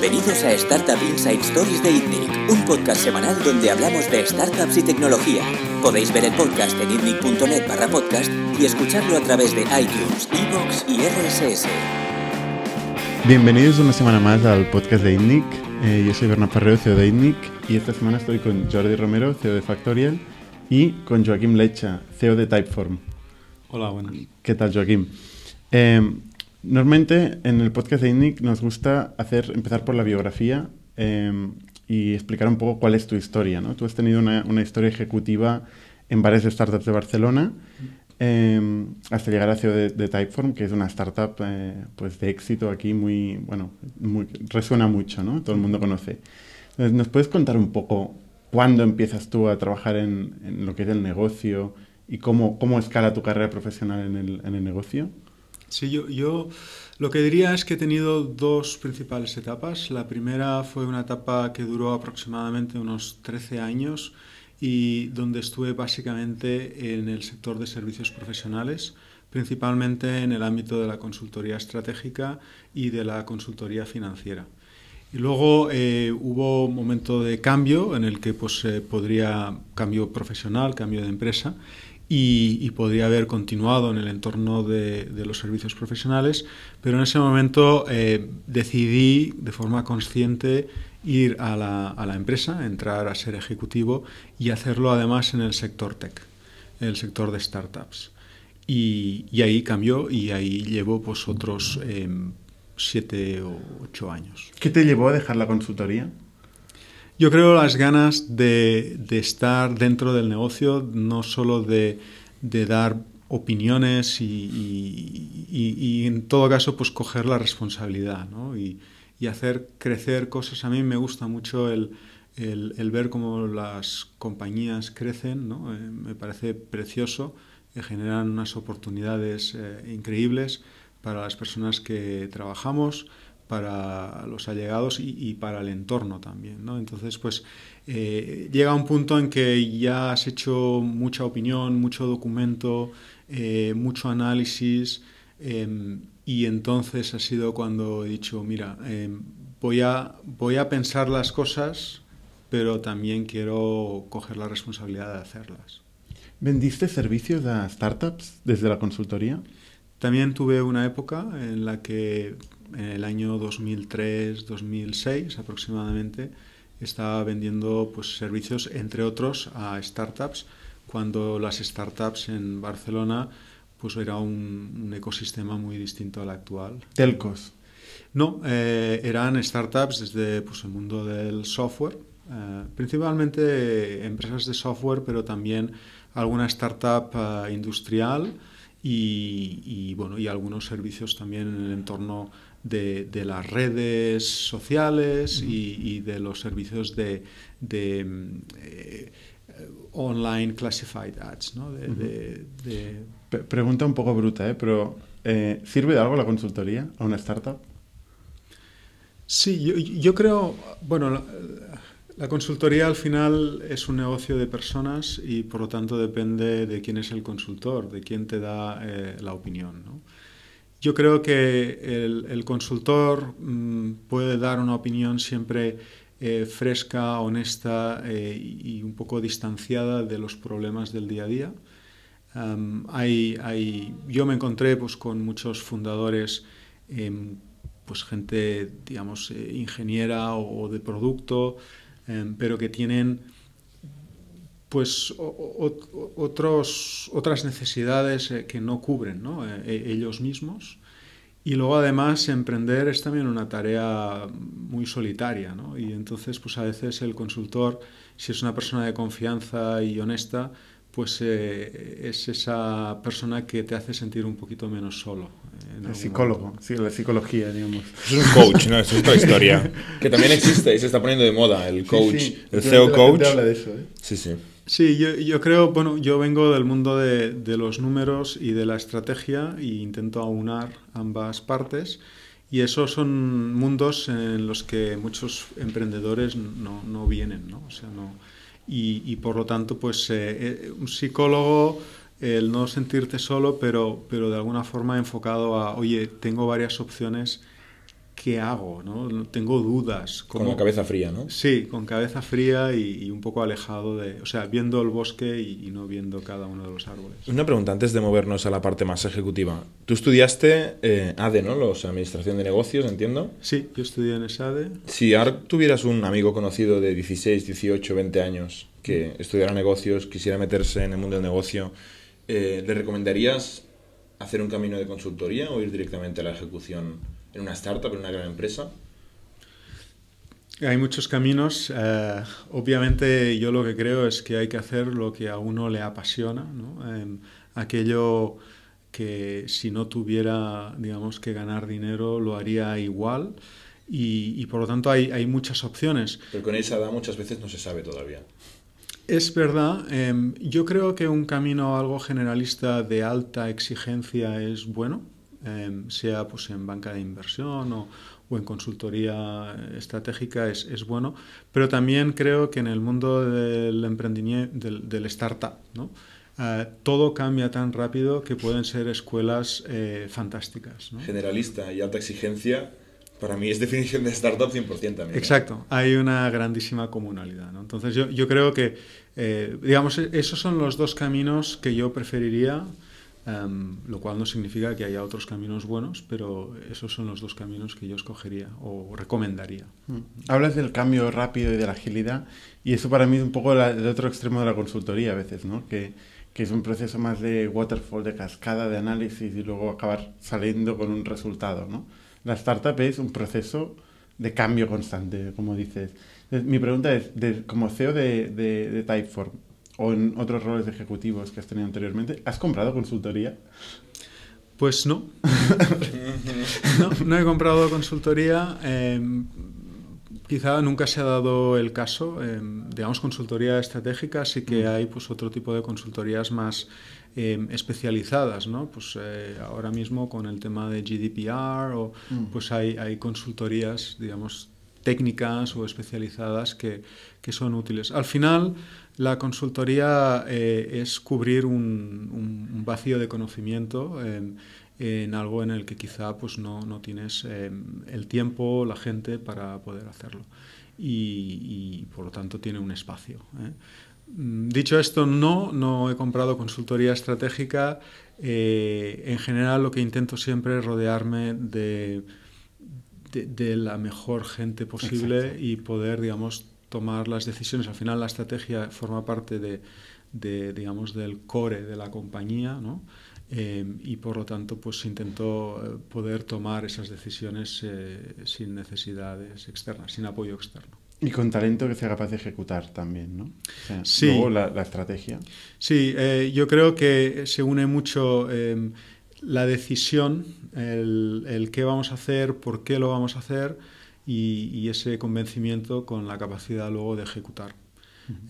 Bienvenidos a Startup Inside Stories de ITNIC, un podcast semanal donde hablamos de startups y tecnología. Podéis ver el podcast en itnic.net barra podcast y escucharlo a través de iTunes, Evox y RSS. Bienvenidos una semana más al podcast de ITNIC. Eh, yo soy Bernard Parreo, CEO de ITNIC, y esta semana estoy con Jordi Romero, CEO de Factorial, y con Joaquim Lecha, CEO de Typeform. Hola, buenas. ¿Qué tal, Joaquim? Eh, Normalmente en el podcast de INNIC nos gusta hacer, empezar por la biografía em, y explicar un poco cuál es tu historia. ¿no? Tú has tenido una, una historia ejecutiva en varias startups de Barcelona eh, hasta llegar a CEO de, Typeform, que es una startup eh, pues de éxito aquí muy, bueno, resuena mucho, ¿no? todo el mundo conoce. Entonces, ¿nos puedes contar un poco cuándo empiezas tú a trabajar en, en lo que es el negocio y cómo, cómo escala tu carrera profesional en el, en el negocio? Sí, yo, yo lo que diría es que he tenido dos principales etapas. La primera fue una etapa que duró aproximadamente unos 13 años y donde estuve básicamente en el sector de servicios profesionales, principalmente en el ámbito de la consultoría estratégica y de la consultoría financiera. Y luego eh, hubo un momento de cambio en el que pues, eh, podría, cambio profesional, cambio de empresa, y, podría haber continuado en el entorno de, los servicios profesionales, pero en ese momento eh, decidí de forma consciente ir a la, empresa, entrar a ser ejecutivo y hacerlo además en el sector tech, el sector de startups. Y, ahí cambió y ahí llevo pues otros em, siete o ocho años. ¿Qué te llevó a dejar la consultoría? Yo creo las ganas de, estar dentro del negocio, no solo de, dar opiniones y, en todo caso pues coger la responsabilidad ¿no? y, hacer crecer cosas. A mí me gusta mucho el, ver cómo las compañías crecen, ¿no? Eh, me parece precioso, que generan unas oportunidades eh, increíbles para las personas que trabajamos para los allegados y, para el entorno también. ¿no? Entonces, pues eh, llega un punto en que ya has hecho mucha opinión, mucho documento, eh, mucho análisis em, y entonces ha sido cuando he dicho, mira, em, voy, a, voy a pensar las cosas, pero también quiero coger la responsabilidad de hacerlas. ¿Vendiste servicios a startups desde la consultoría? También tuve una época en la que en el año 2003-2006 aproximadamente, estaba vendiendo pues, servicios, entre otros, a startups, cuando las startups en Barcelona pues, era un, ecosistema muy distinto al actual. ¿Telcos? No, eh, eran startups desde pues, el mundo del software, eh, principalmente empresas de software, pero también alguna startup uh, industrial y, y, bueno, y algunos servicios también en el entorno de, de las redes sociales y, y, de los servicios de, de eh, online classified ads. ¿no? De, Pregunta un poco bruta, ¿eh? pero eh, ¿sirve de algo la consultoría a una startup? Sí, yo, yo creo, bueno, la, la, consultoría al final es un negocio de personas y por lo tanto depende de quién es el consultor, de quién te da eh, la opinión. ¿no? Yo creo que el, consultor mm, puede dar una opinión siempre eh, fresca, honesta eh, y un poco distanciada de los problemas del día a día. hay, yo me encontré pues, con muchos fundadores, em, pues gente, digamos, eh, ingeniera o, de producto, em, pero que tienen pues otros, otras necesidades eh, que no cubren ¿no? Eh, e, ellos mismos. Y luego además emprender es también una tarea muy solitaria, ¿no? Y entonces pues a veces el consultor, si es una persona de confianza y honesta, pues eh, es esa persona que te hace sentir un poquito menos solo. el psicólogo, sí, la psicología, digamos. Es un coach, ¿no? Es otra historia. que también existe y se está poniendo de moda, el coach, sí, sí. el CEO coach. habla de eso, ¿eh? Sí, sí. Sí, yo, yo, creo, bueno, yo vengo del mundo de, de, los números y de la estrategia e intento aunar ambas partes y esos son mundos en los que muchos emprendedores no, no vienen, ¿no? O sea, no y, y por lo tanto, pues eh, eh, un psicólogo, el no sentirte solo, pero, pero de alguna forma enfocado a, oye, tengo varias opciones ¿qué hago? ¿no? Tengo dudas. Con la cabeza fría, ¿no? Sí, con cabeza fría y, un poco alejado de, o sea, viendo el bosque y, no viendo cada uno de los árboles. Una pregunta antes de movernos a la parte más ejecutiva. Tú estudiaste eh, ADE, ¿no? Los Administración de Negocios, entiendo. Sí, yo estudié en SADE. Si ahora tuvieras un amigo conocido de 16, 18, 20 años que estudiara negocios, quisiera meterse en el mundo del negocio, eh, ¿le recomendarías hacer un camino de consultoría o ir directamente a la ejecución en una startup, en una gran empresa? Hay muchos caminos. Eh, obviamente yo lo que creo es que hay que hacer lo que a uno le apasiona, ¿no? Em, aquello que si no tuviera, digamos, que ganar dinero, lo haría igual. Y, por lo tanto hay, hay, muchas opciones. Pero con esa edad muchas veces no se sabe todavía. Es verdad. Em, yo creo que un camino algo generalista de alta exigencia es bueno. Em, sea pues en banca de inversión o, en consultoría estratégica es, es, bueno, pero también creo que en el mundo del emprendimiento, del, startup, ¿no? Eh, todo cambia tan rápido que pueden ser escuelas eh, fantásticas. Generalista y alta exigencia, para mí es definición de startup 100% también. Exacto, hay una grandísima comunalidad. ¿no? Entonces yo, yo creo que, eh, digamos, esos son los dos caminos que yo preferiría Em, lo cual no significa que haya otros caminos buenos, pero esos son los dos caminos que yo escogería o recomendaría. Mm. Hablas del cambio rápido y de la agilidad, y eso para mí es un poco el otro extremo de la consultoría a veces, ¿no? que, es un proceso más de waterfall, de cascada, de análisis y luego acabar saliendo con un resultado. ¿no? La startup es un proceso de cambio constante, como dices. Mi pregunta es, de, como CEO de, de, de Typeform, o en otros roles ejecutivos que has tenido anteriormente, ¿has comprado consultoría? Pues no. no, he comprado consultoría. Em, quizá nunca se ha dado el caso. Em, digamos, consultoría estratégica, sí que mm. hay pues, otro tipo de consultorías más em, especializadas. ¿no? Pues, eh, ahora mismo con el tema de GDPR, o, mm. pues hay, hay consultorías, digamos, técnicas o especializadas que, que son útiles. Al final, la consultoría eh, es cubrir un, vacío de conocimiento en algo en el que quizá pues, no, no tienes em, el tiempo, la gente para poder hacerlo. Y, por lo tanto tiene un espacio. ¿eh? Mm, dicho esto, no, no he comprado consultoría estratégica. Eh, en general lo que intento siempre es rodearme de, de, la mejor gente posible y poder, digamos, tomar las decisiones. Al final la estrategia forma parte de, digamos, del core de la compañía, ¿no? Eh, y por lo tanto pues intentó eh, poder tomar esas decisiones eh, sin necesidades externas, sin apoyo externo. Y con talento que sea capaz de ejecutar también, ¿no? sí. Luego la, la, estrategia. Sí, yo creo que se une mucho la decisión, el, el, qué vamos a hacer, por qué lo vamos a hacer, y, ese convencimiento con la capacidad luego de ejecutar.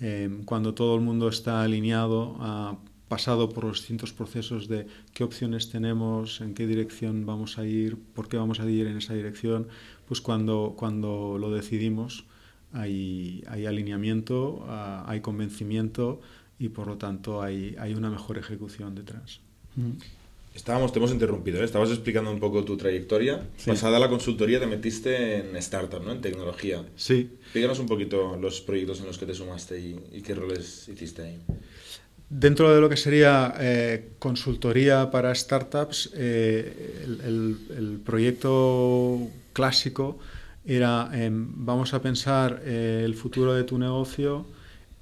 Eh, cuando todo el mundo está alineado, ha pasado por los distintos procesos de qué opciones tenemos, en qué dirección vamos a ir, por qué vamos a ir en esa dirección, pues cuando, cuando lo decidimos hay, hay alineamiento, ah, hay convencimiento y por lo tanto hay, hay una mejor ejecución detrás. Estábamos, te hemos interrumpido, ¿eh? estabas explicando un poco tu trayectoria. Pasada la consultoría te metiste en startup, ¿no? En tecnología. Sí. Explícanos un poquito los proyectos en los que te sumaste y, qué roles hiciste ahí. Dentro de lo que sería eh, consultoría para startups, eh, el, proyecto clásico era, vamos a pensar el futuro de tu negocio,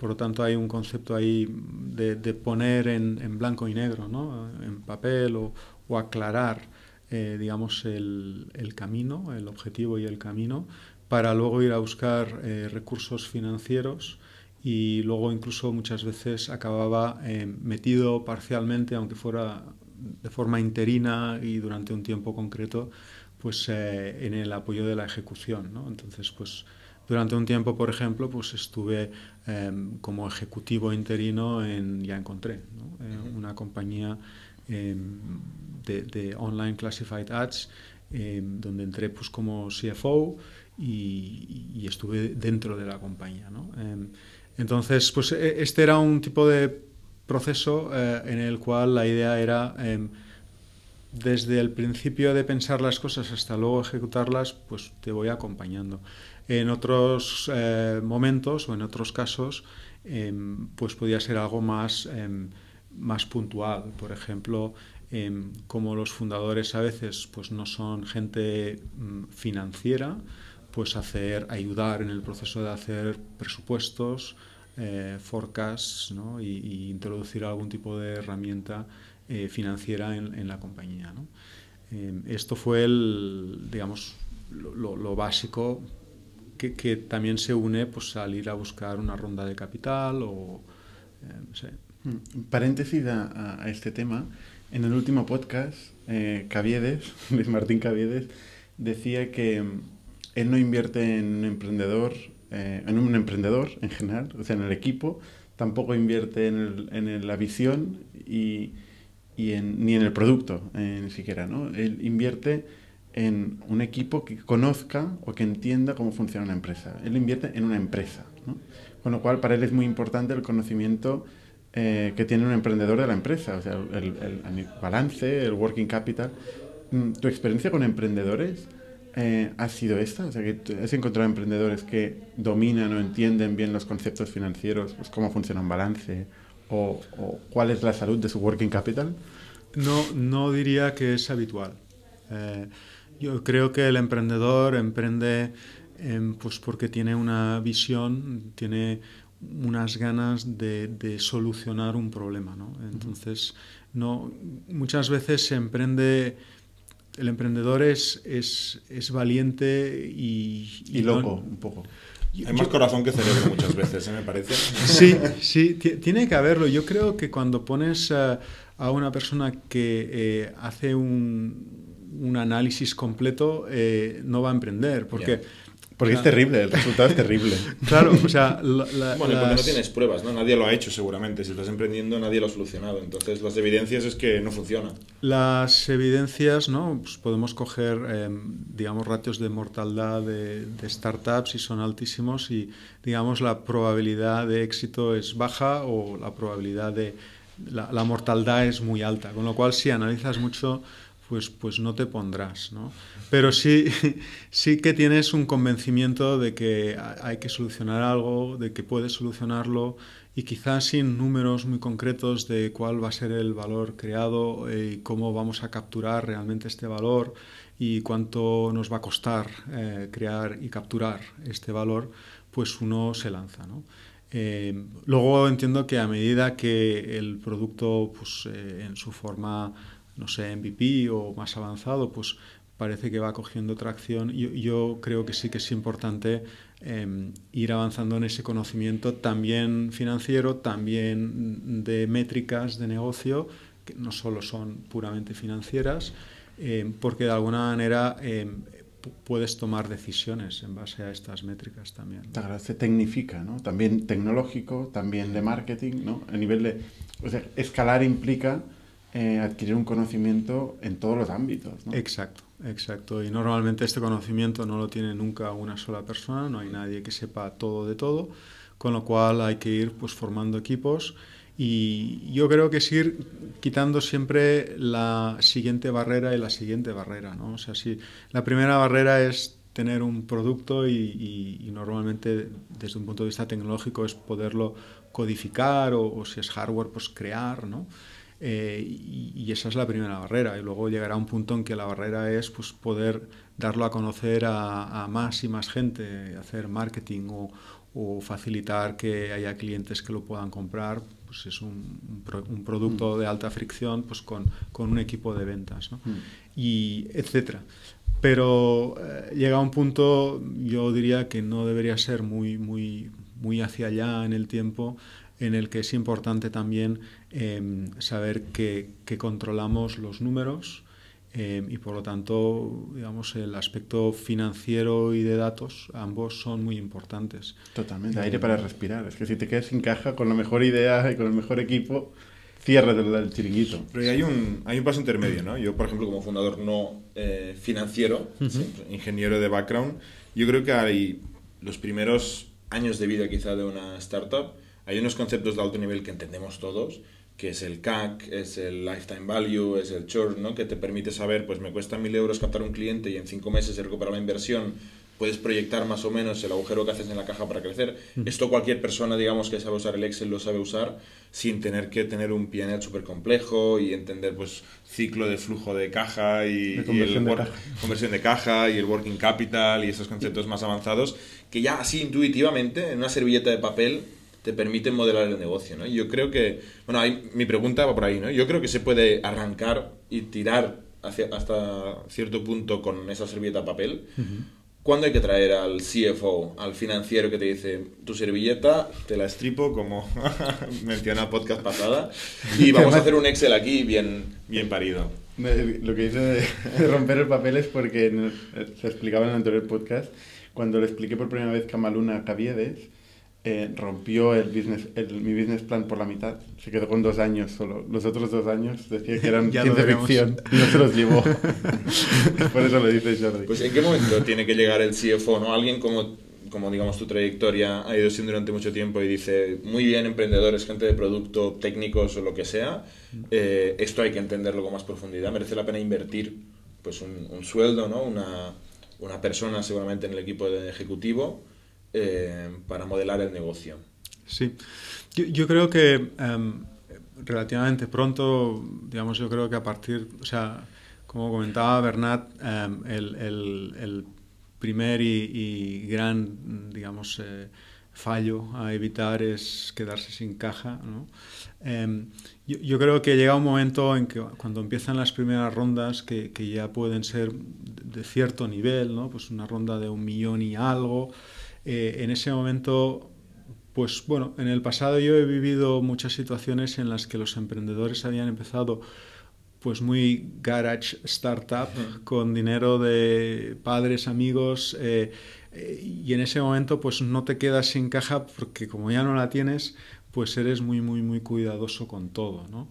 por lo tanto, hay un concepto ahí de, poner en, blanco y negro, ¿no? en papel o, aclarar, eh, digamos, el, camino, el objetivo y el camino, para luego ir a buscar eh, recursos financieros y luego incluso muchas veces acababa eh, metido parcialmente, aunque fuera de forma interina y durante un tiempo concreto, pues en el apoyo de la ejecución. ¿no? Entonces, pues durante un tiempo, por ejemplo, pues estuve em, como ejecutivo interino en Ya Encontré, eh, una compañía em, de, online classified ads, em, donde entré pues, como CFO y, estuve dentro de la compañía. entonces, pues e, este era un tipo de proceso eh, en el cual la idea era desde el principio de pensar las cosas hasta luego ejecutarlas, pues te voy acompañando. En otros eh, momentos o en otros casos, em, pues podía ser algo más, em, más puntual. Por ejemplo, em, como los fundadores a veces pues no son gente mm, financiera, pues hacer, ayudar en el proceso de hacer presupuestos, eh, forecasts ¿no? y, introducir algún tipo de herramienta eh, financiera en, la compañía. esto fue el, digamos, lo básico que, también se une pues, al ir a buscar una ronda de capital o... Eh, mm, paréntesis a, este tema. En el último podcast, eh, Caviedes, Luis Martín Caviedes, decía que mm, él no invierte en un emprendedor, eh, en un emprendedor en general, o sea, en el equipo, tampoco invierte en, en la visión y, y en, ni en el producto, ni siquiera, ¿no? Él invierte en un equipo que conozca o que entienda cómo funciona una empresa. Él invierte en una empresa, ¿no? con lo cual para él es muy importante el conocimiento eh, que tiene un emprendedor de la empresa, o sea, el, balance, el working capital. Mm, ¿Tu experiencia con emprendedores eh, ha sido esta? O sea, que has encontrado emprendedores que dominan o entienden bien los conceptos financieros, pues cómo funciona un balance o, cuál es la salud de su working capital. No, no diría que es habitual. Eh, yo creo que el emprendedor emprende em, pues porque tiene una visión, tiene unas ganas de, solucionar un problema. ¿no? Entonces, no, muchas veces se emprende el emprendedor es, es, es valiente y... Y, loco, un poco. Hay más corazón que cerebro muchas veces, ¿eh? me parece. Sí, sí, tiene que haberlo. Yo creo que cuando pones a, una persona que eh, hace un, un análisis completo, eh, no va a emprender. Porque, porque es terrible, el resultado es terrible. Claro, o sea... bueno, porque no tienes pruebas, ¿no? Nadie lo ha hecho seguramente. Si estás emprendiendo, nadie lo ha solucionado. Entonces, las evidencias es que no funciona. Las evidencias, ¿no? Pues podemos coger, em, digamos, ratios de mortalidad de, startups y son altísimos y, digamos, la probabilidad de éxito es baja o la probabilidad de... La, la mortalidad es muy alta. Con lo cual, si analizas mucho pues, pues no te pondrás. ¿no? Pero sí, sí que tienes un convencimiento de que hay que solucionar algo, de que puedes solucionarlo y quizás sin números muy concretos de cuál va a ser el valor creado eh, y cómo vamos a capturar realmente este valor y cuánto nos va a costar eh, crear y capturar este valor, pues uno se lanza. Eh, luego entiendo que a medida que el producto pues, en su forma no sé, MVP o más avanzado, pues parece que va cogiendo tracción. Yo, yo creo que sí que es importante em, ir avanzando en ese conocimiento también financiero, también de métricas de negocio, que no solo son puramente financieras, em, porque de alguna manera em, puedes tomar decisiones en base a estas métricas también. Se tecnifica, ¿no? También tecnológico, también de marketing, ¿no? A nivel de... Escalar implica eh, adquirir un conocimiento en todos los ámbitos. Exacto, exacto. Y normalmente este conocimiento no lo tiene nunca una sola persona, no hay nadie que sepa todo de todo, con lo cual hay que ir pues, formando equipos. Y yo creo que es ir quitando siempre la siguiente barrera y la siguiente barrera. ¿no? O sea, si la primera barrera es tener un producto y, y, normalmente desde un punto de vista tecnológico es poderlo codificar o, o si es hardware, pues crear, ¿no? Eh, y, esa es la primera barrera. Y luego llegará un punto en que la barrera es pues, poder darlo a conocer a, más y más gente, hacer marketing o, facilitar que haya clientes que lo puedan comprar. Pues es un, un, producto mm. de alta fricción pues con, con un equipo de ventas, ¿no? Mm. y etcétera. Pero eh, llega un punto, yo diría que no debería ser muy, muy, muy hacia allá en el tiempo, en el que es importante también em, saber que, controlamos los números em, y por lo tanto, digamos, el aspecto financiero y de datos, ambos son muy importantes. Totalmente, aire para respirar. Es que si te quedas sin caja con la mejor idea y con el mejor equipo, cierre del, chiringuito. Pero hay un, hay un paso intermedio, ¿no? Yo, por ejemplo, como fundador no eh, financiero, ingeniero de background, yo creo que hay los primeros años de vida quizá de una startup hay unos conceptos de alto nivel que entendemos todos, que es el CAC, es el Lifetime Value, es el Churn, ¿no? que te permite saber, pues me cuesta mil euros captar un cliente y en cinco meses he recuperado la inversión, puedes proyectar más o menos el agujero que haces en la caja para crecer. Esto cualquier persona, digamos, que sabe usar el Excel lo sabe usar sin tener que tener un PNL súper complejo y entender, pues, ciclo de flujo de caja y, De y conversión el de wor- caja. conversión de caja y el working capital y esos conceptos más avanzados que ya así intuitivamente en una servilleta de papel te permiten modelar el negocio, ¿no? Y yo creo que, bueno, ahí, mi pregunta va por ahí, ¿no? Yo creo que se puede arrancar y tirar hacia, hasta cierto punto con esa servilleta papel. ¿Cuándo hay que traer al CFO, al financiero que te dice, tu servilleta te la estripo como mencioné en el podcast pasada y vamos a hacer un Excel aquí bien, bien parido? Lo que hice de romper el papel es porque se explicaba en el anterior podcast, cuando le expliqué por primera vez Camaluna Caviedes, eh, rompió el business, el- mi business plan por la mitad. Se quedó con dos años solo. Los otros dos años decía que eran ciencia ficción y no se los llevó. por eso lo dice Jordi. Pues en qué momento tiene que llegar el CFO, ¿no? Alguien como, como digamos tu trayectoria ha ido siendo durante mucho tiempo y dice, muy bien, emprendedores, gente de producto, técnicos o lo que sea, eh, esto hay que entenderlo con más profundidad, merece la pena invertir pues un, un sueldo, ¿no? Una, una persona seguramente en el equipo de ejecutivo eh, para modelar el negocio. Sí, yo, yo creo que em, relativamente pronto, digamos, yo creo que a partir, o sea, como comentaba Bernat, em, el, el- el primer y, y gran, digamos, eh, fallo a evitar es quedarse sin caja, ¿no? Em, yo, yo creo que llega un momento en que cuando empiezan las primeras rondas que, que ya pueden ser de cierto nivel, ¿no? Pues una ronda de un millón y algo, eh, en ese momento pues bueno, en el pasado yo he vivido muchas situaciones en las que los emprendedores habían empezado pues muy garage startup con dinero de padres, amigos eh, eh, y en ese momento pues no te quedas sin caja porque como ya no la tienes pues eres muy muy muy cuidadoso con todo, ¿no?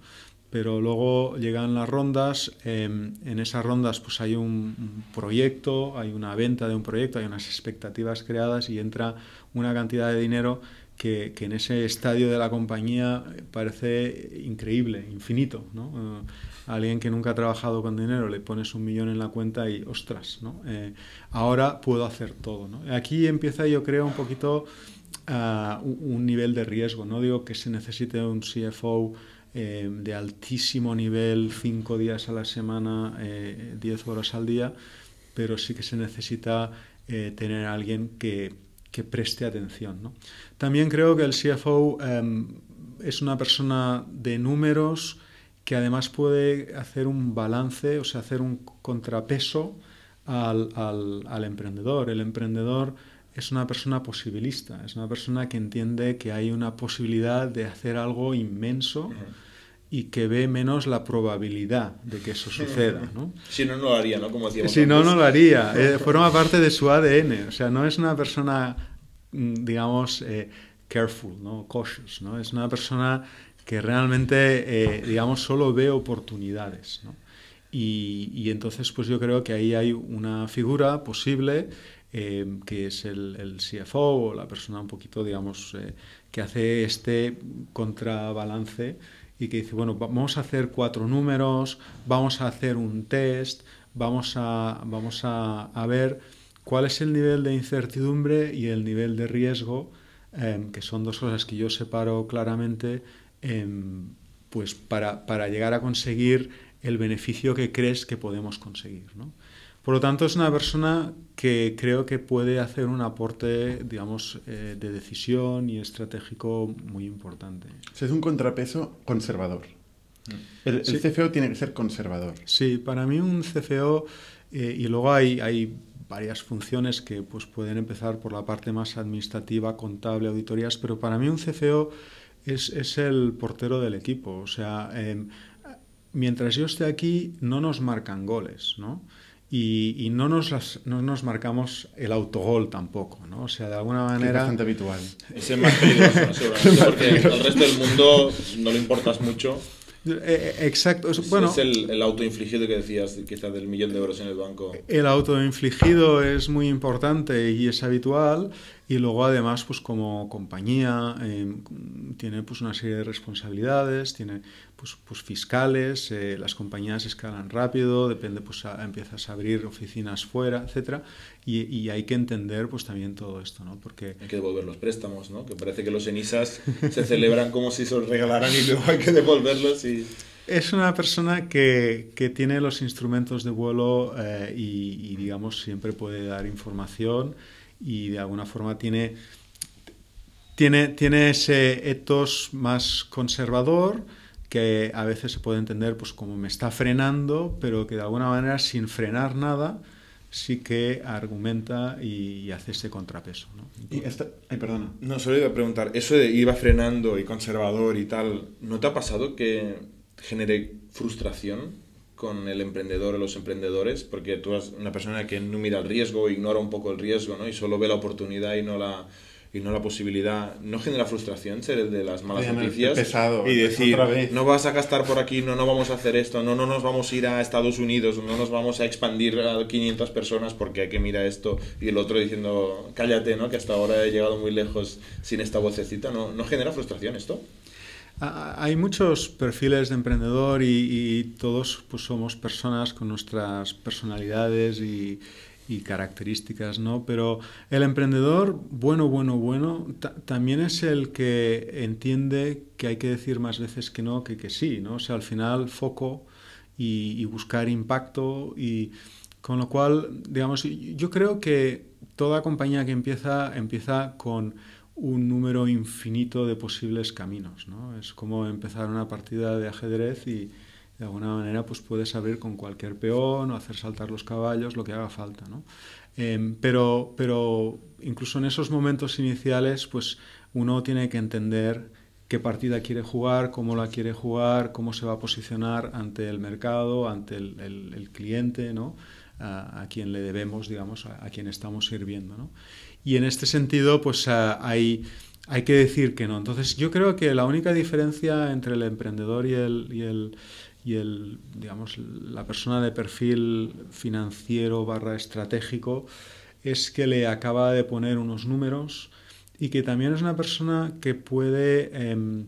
Pero luego llegan las rondas, eh, en esas rondas pues hay un, proyecto, hay una venta de un proyecto, hay unas expectativas creadas y entra una cantidad de dinero que, que en ese estadio de la compañía parece increíble, infinito. ¿no? Eh, alguien que nunca ha trabajado con dinero le pones un millón en la cuenta y ostras, ¿no? Eh, ahora puedo hacer todo. ¿no? Aquí empieza yo creo un poquito un, un nivel de riesgo. No digo que se necesite un CFO eh, de altísimo nivel, cinco días a la semana, eh, 10 horas al día, pero sí que se necesita eh, tener alguien que, que preste atención. ¿no? También creo que el CFO eh, es una persona de números que además puede hacer un balance, o sea, hacer un contrapeso al, al, al emprendedor. El emprendedor es una persona posibilista, es una persona que entiende que hay una posibilidad de hacer algo inmenso y que ve menos la probabilidad de que eso suceda. ¿no? Si no, no lo haría, ¿no? Como decíamos Si no, antes. no lo haría. Eh, forma parte de su ADN. O sea, no es una persona, mm, digamos, eh, careful, ¿no? cautious. ¿no? Es una persona que realmente, eh, digamos, solo ve oportunidades. ¿no? Y, y entonces, pues yo creo que ahí hay una figura posible eh, que es el, CFO o la persona un poquito, digamos, eh, que hace este contrabalance y que dice, bueno, vamos a hacer cuatro números, vamos a hacer un test, vamos a, vamos a, ver cuál es el nivel de incertidumbre y el nivel de riesgo, eh, que son dos cosas que yo separo claramente, eh, pues para, para, llegar a conseguir el beneficio que crees que podemos conseguir. ¿no? Por lo tanto, es una persona que creo que puede hacer un aporte, digamos, eh, de decisión y estratégico muy importante. O sea, es un contrapeso conservador. El, el Sí. CFO tiene que ser conservador. Sí, para mí un CFO, eh, y luego hay, hay varias funciones que pues, pueden empezar por la parte más administrativa, contable, auditorías, pero para mí un CFO es, es el portero del equipo. O sea, eh, mientras yo esté aquí, no nos marcan goles, ¿no? Y, y no, nos las, no nos marcamos el autogol tampoco, ¿no? O sea, de alguna que Es manera... bastante habitual. Es el más peligroso, ¿no? seguramente, porque al resto del mundo no le importas mucho. Eh, exacto. Es- Es, bueno, es el, el autoinfligido que decías, quizás del millón de euros en el banco. El autoinfligido es muy importante y es habitual y luego además pues como compañía eh, tiene pues una serie de responsabilidades, tiene pues, pues fiscales, eh, las compañías escalan rápido, depende pues empiezas a abrir oficinas fuera, etcétera y, y, hay que entender pues también todo esto, ¿no? Porque hay que devolver los préstamos, ¿no? Que parece que los enisas se celebran como si se los regalaran y luego hay que devolverlos y es una persona que, que, tiene los instrumentos de vuelo eh, y, y, digamos, siempre puede dar información y de alguna forma tiene, tiene, tiene ese etos más conservador que a veces se puede entender pues como me está frenando, pero que de alguna manera sin frenar nada sí que argumenta y, hace ese contrapeso. ¿no? Y esta, ay, perdona. No, solo iba a preguntar, eso de iba frenando y conservador y tal, ¿no te ha pasado que genere frustración con el emprendedor o los emprendedores, porque tú eres una persona que no mira el riesgo, ignora un poco el riesgo, ¿no? Y solo ve la oportunidad y no la y no la posibilidad, ¿no genera frustración ser el de las malas noticias? Pesado, y decir, no vas a gastar por aquí, no, no vamos a hacer esto, no, no nos vamos a ir a Estados Unidos, no nos vamos a expandir a 500 personas porque hay que mirar esto, y el otro diciendo, cállate, ¿no? Que hasta ahora he llegado muy lejos sin esta vocecita, ¿no, ¿no genera frustración esto? Hay muchos perfiles de emprendedor y, todos pues, somos personas con nuestras personalidades y, características, ¿no? Pero el emprendedor, bueno, bueno, bueno, también es el que entiende que hay que decir más veces que no que que sí, ¿no? O sea, al final, foco y, y buscar impacto y con lo cual, digamos, yo creo que toda compañía que empieza, empieza con un número infinito de posibles caminos. ¿no? Es como empezar una partida de ajedrez y de alguna manera pues puedes abrir con cualquier peón o hacer saltar los caballos, lo que haga falta. ¿no? Em, pero, pero incluso en esos momentos iniciales pues uno tiene que entender qué partida quiere jugar, cómo la quiere jugar, cómo se va a posicionar ante el mercado, ante el, el, cliente, ¿no? A, quien le debemos, digamos, a, quien estamos sirviendo. ¿no? Y en este sentido, pues hay, hay que decir que no. Entonces, yo creo que la única diferencia entre el emprendedor y el, y el, y el digamos, la persona de perfil financiero barra estratégico es que le acaba de poner unos números y que también es una persona que puede eh,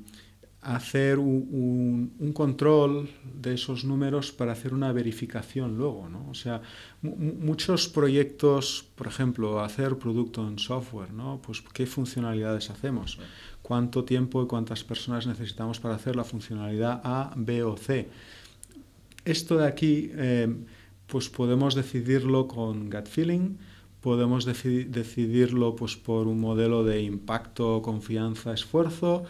hacer un, un, control de esos números para hacer una verificación luego. ¿no? O sea, muchos proyectos, por ejemplo, hacer producto en software, ¿no? pues qué funcionalidades hacemos, cuánto tiempo y cuántas personas necesitamos para hacer la funcionalidad A, B o C. Esto de aquí, eh, pues podemos decidirlo con gut feeling, podemos decidirlo pues, por un modelo de impacto, confianza, esfuerzo,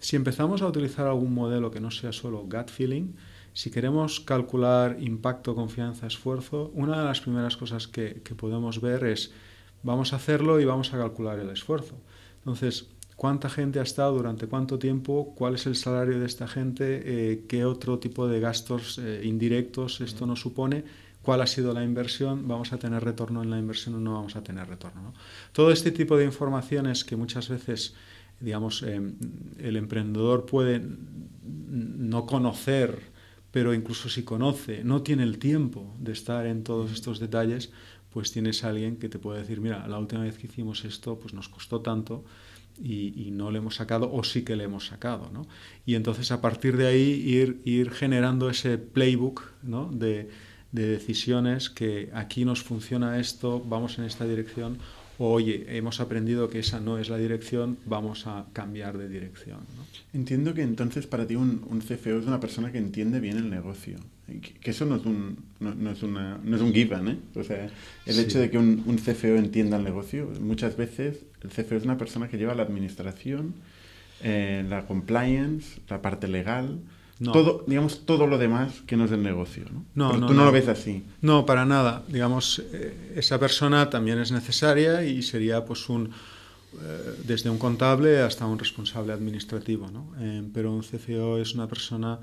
si empezamos a utilizar algún modelo que no sea solo gut feeling, si queremos calcular impacto, confianza, esfuerzo, una de las primeras cosas que, podemos ver es vamos a hacerlo y vamos a calcular el esfuerzo. Entonces, cuánta gente ha estado durante cuánto tiempo, cuál es el salario de esta gente, eh, qué otro tipo de gastos eh, indirectos esto nos supone, cuál ha sido la inversión, vamos a tener retorno en la inversión o no vamos a tener retorno. Todo este tipo de informaciones que muchas veces digamos, eh, el emprendedor puede no conocer, pero incluso si conoce, no tiene el tiempo de estar en todos estos detalles, pues tienes a alguien que te puede decir, mira, la última vez que hicimos esto, pues nos costó tanto y, no le hemos sacado, o sí que le hemos sacado, ¿no? Y entonces a partir de ahí ir, ir generando ese playbook, ¿no? De, de decisiones que aquí nos funciona esto, vamos en esta dirección, oye, hemos aprendido que esa no es la dirección, vamos a cambiar de dirección. ¿no? Entiendo que entonces para ti un, un, CFO es una persona que entiende bien el negocio. Que, eso no es un, no, no es una, no es un given, ¿eh? O sea, el sí. hecho de que un, un, CFO entienda el negocio, muchas veces el CFO es una persona que lleva la administración, eh, la compliance, la parte legal, no. Todo, digamos, todo lo demás que no es del negocio. ¿no? No, Pero no, tú no, no, lo ves así. No, para nada. Digamos, eh, esa persona también es necesaria y sería pues un eh, desde un contable hasta un responsable administrativo. ¿no? Eh, pero un CFO es una persona,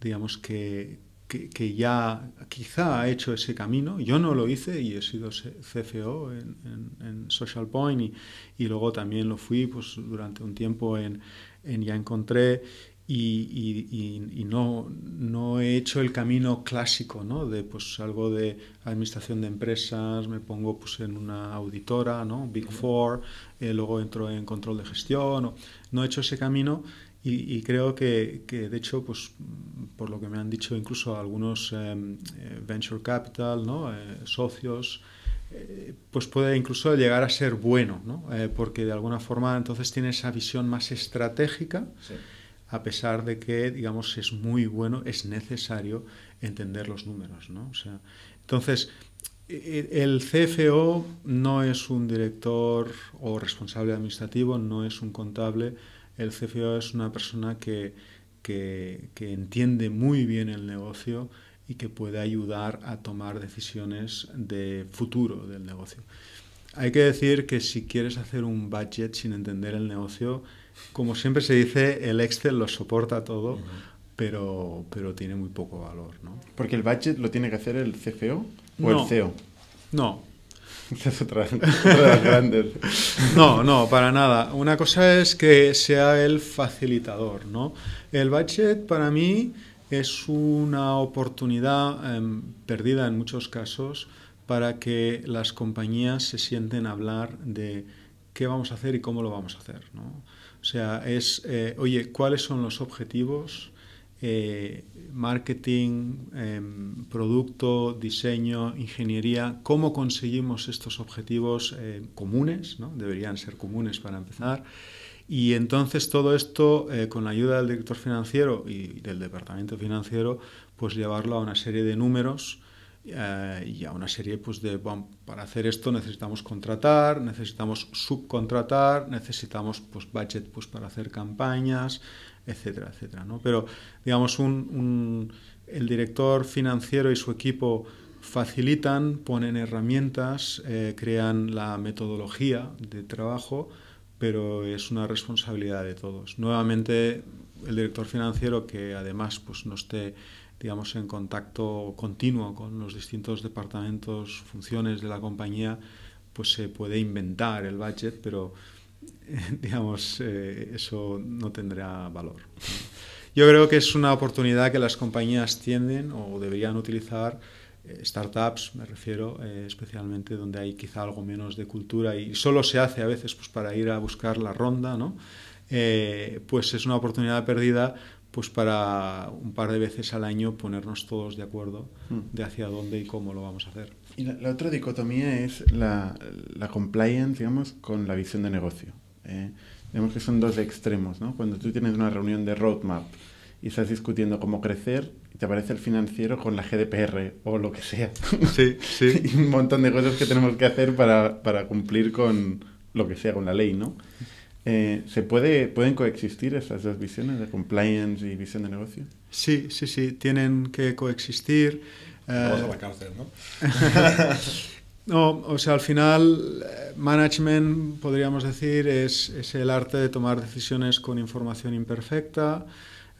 digamos, que, que, que, ya quizá ha hecho ese camino. Yo no lo hice y he sido CFO en, en, en Social Point y, y, luego también lo fui pues, durante un tiempo en, en Ya Encontré y, no, no, he hecho el camino clásico, ¿no? De pues algo de administración de empresas, me pongo pues en una auditora, ¿no? Big Four, eh, luego entro en control de gestión, no, he hecho ese camino y, creo que, que, de hecho, pues por lo que me han dicho incluso algunos em, eh, venture capital, ¿no? Eh, socios, pues puede incluso llegar a ser bueno, ¿no? porque de alguna forma entonces tiene esa visión más estratégica. Sí a pesar de que, digamos, es muy bueno, es necesario entender los números, ¿no? O sea, entonces, e, e, el CFO no es un director o responsable administrativo, no es un contable, el CFO es una persona que, que, que entiende muy bien el negocio y que puede ayudar a tomar decisiones de futuro del negocio. Hay que decir que si quieres hacer un budget sin entender el negocio, como siempre se dice, el Excel lo soporta todo, pero, pero tiene muy poco valor. ¿no? Porque el budget lo tiene que hacer el CFO o el CEO. No. es otra, otra, de las grandes. No, no, para nada. Una cosa es que sea el facilitador. ¿no? El budget para mí es una oportunidad em, perdida en muchos casos para que las compañías se sienten a hablar de qué vamos a hacer y cómo lo vamos a hacer. ¿no? O sea, es, eh, oye, ¿cuáles son los objetivos? Eh, marketing, em, producto, diseño, ingeniería, cómo conseguimos estos objetivos eh, comunes, ¿no? deberían ser comunes para empezar. Y entonces todo esto, con la ayuda del director financiero y del departamento financiero, pues llevarlo a una serie de números eh, y a una serie pues de bueno, para hacer esto necesitamos contratar necesitamos subcontratar necesitamos pues budget pues para hacer campañas etcétera etcétera ¿no? pero digamos un, el director financiero y su equipo facilitan ponen herramientas eh, crean la metodología de trabajo pero es una responsabilidad de todos nuevamente el director financiero que además pues no esté digamos, en contacto continuo con los distintos departamentos, funciones de la compañía, pues se puede inventar el budget, pero digamos, eh, eso no tendrá valor. Yo creo que es una oportunidad que las compañías tienden o deberían utilizar, eh, startups me refiero, eh, especialmente donde hay quizá algo menos de cultura y solo se hace a veces pues, para ir a buscar la ronda, ¿no? pues es una oportunidad perdida pues para un par de veces al año ponernos todos de acuerdo hmm. de hacia dónde y cómo lo vamos a hacer. Y la, otra dicotomía es la, la, compliance, digamos, con la visión de negocio. ¿eh? Digamos que son dos extremos, ¿no? Cuando tú tienes una reunión de roadmap y estás discutiendo cómo crecer, y te aparece el financiero con la GDPR o lo que sea. Sí, sí. y un montón de cosas que tenemos que hacer para, para cumplir con lo que sea, con la ley, ¿no? Eh, ¿Se puede, pueden coexistir esas dos visiones de compliance y visión de negocio? Sí, sí, sí, tienen que coexistir. Vamos a la cárcel, ¿no? no, o sea, al final, eh, management, podríamos decir, es, es, el arte de tomar decisiones con información imperfecta.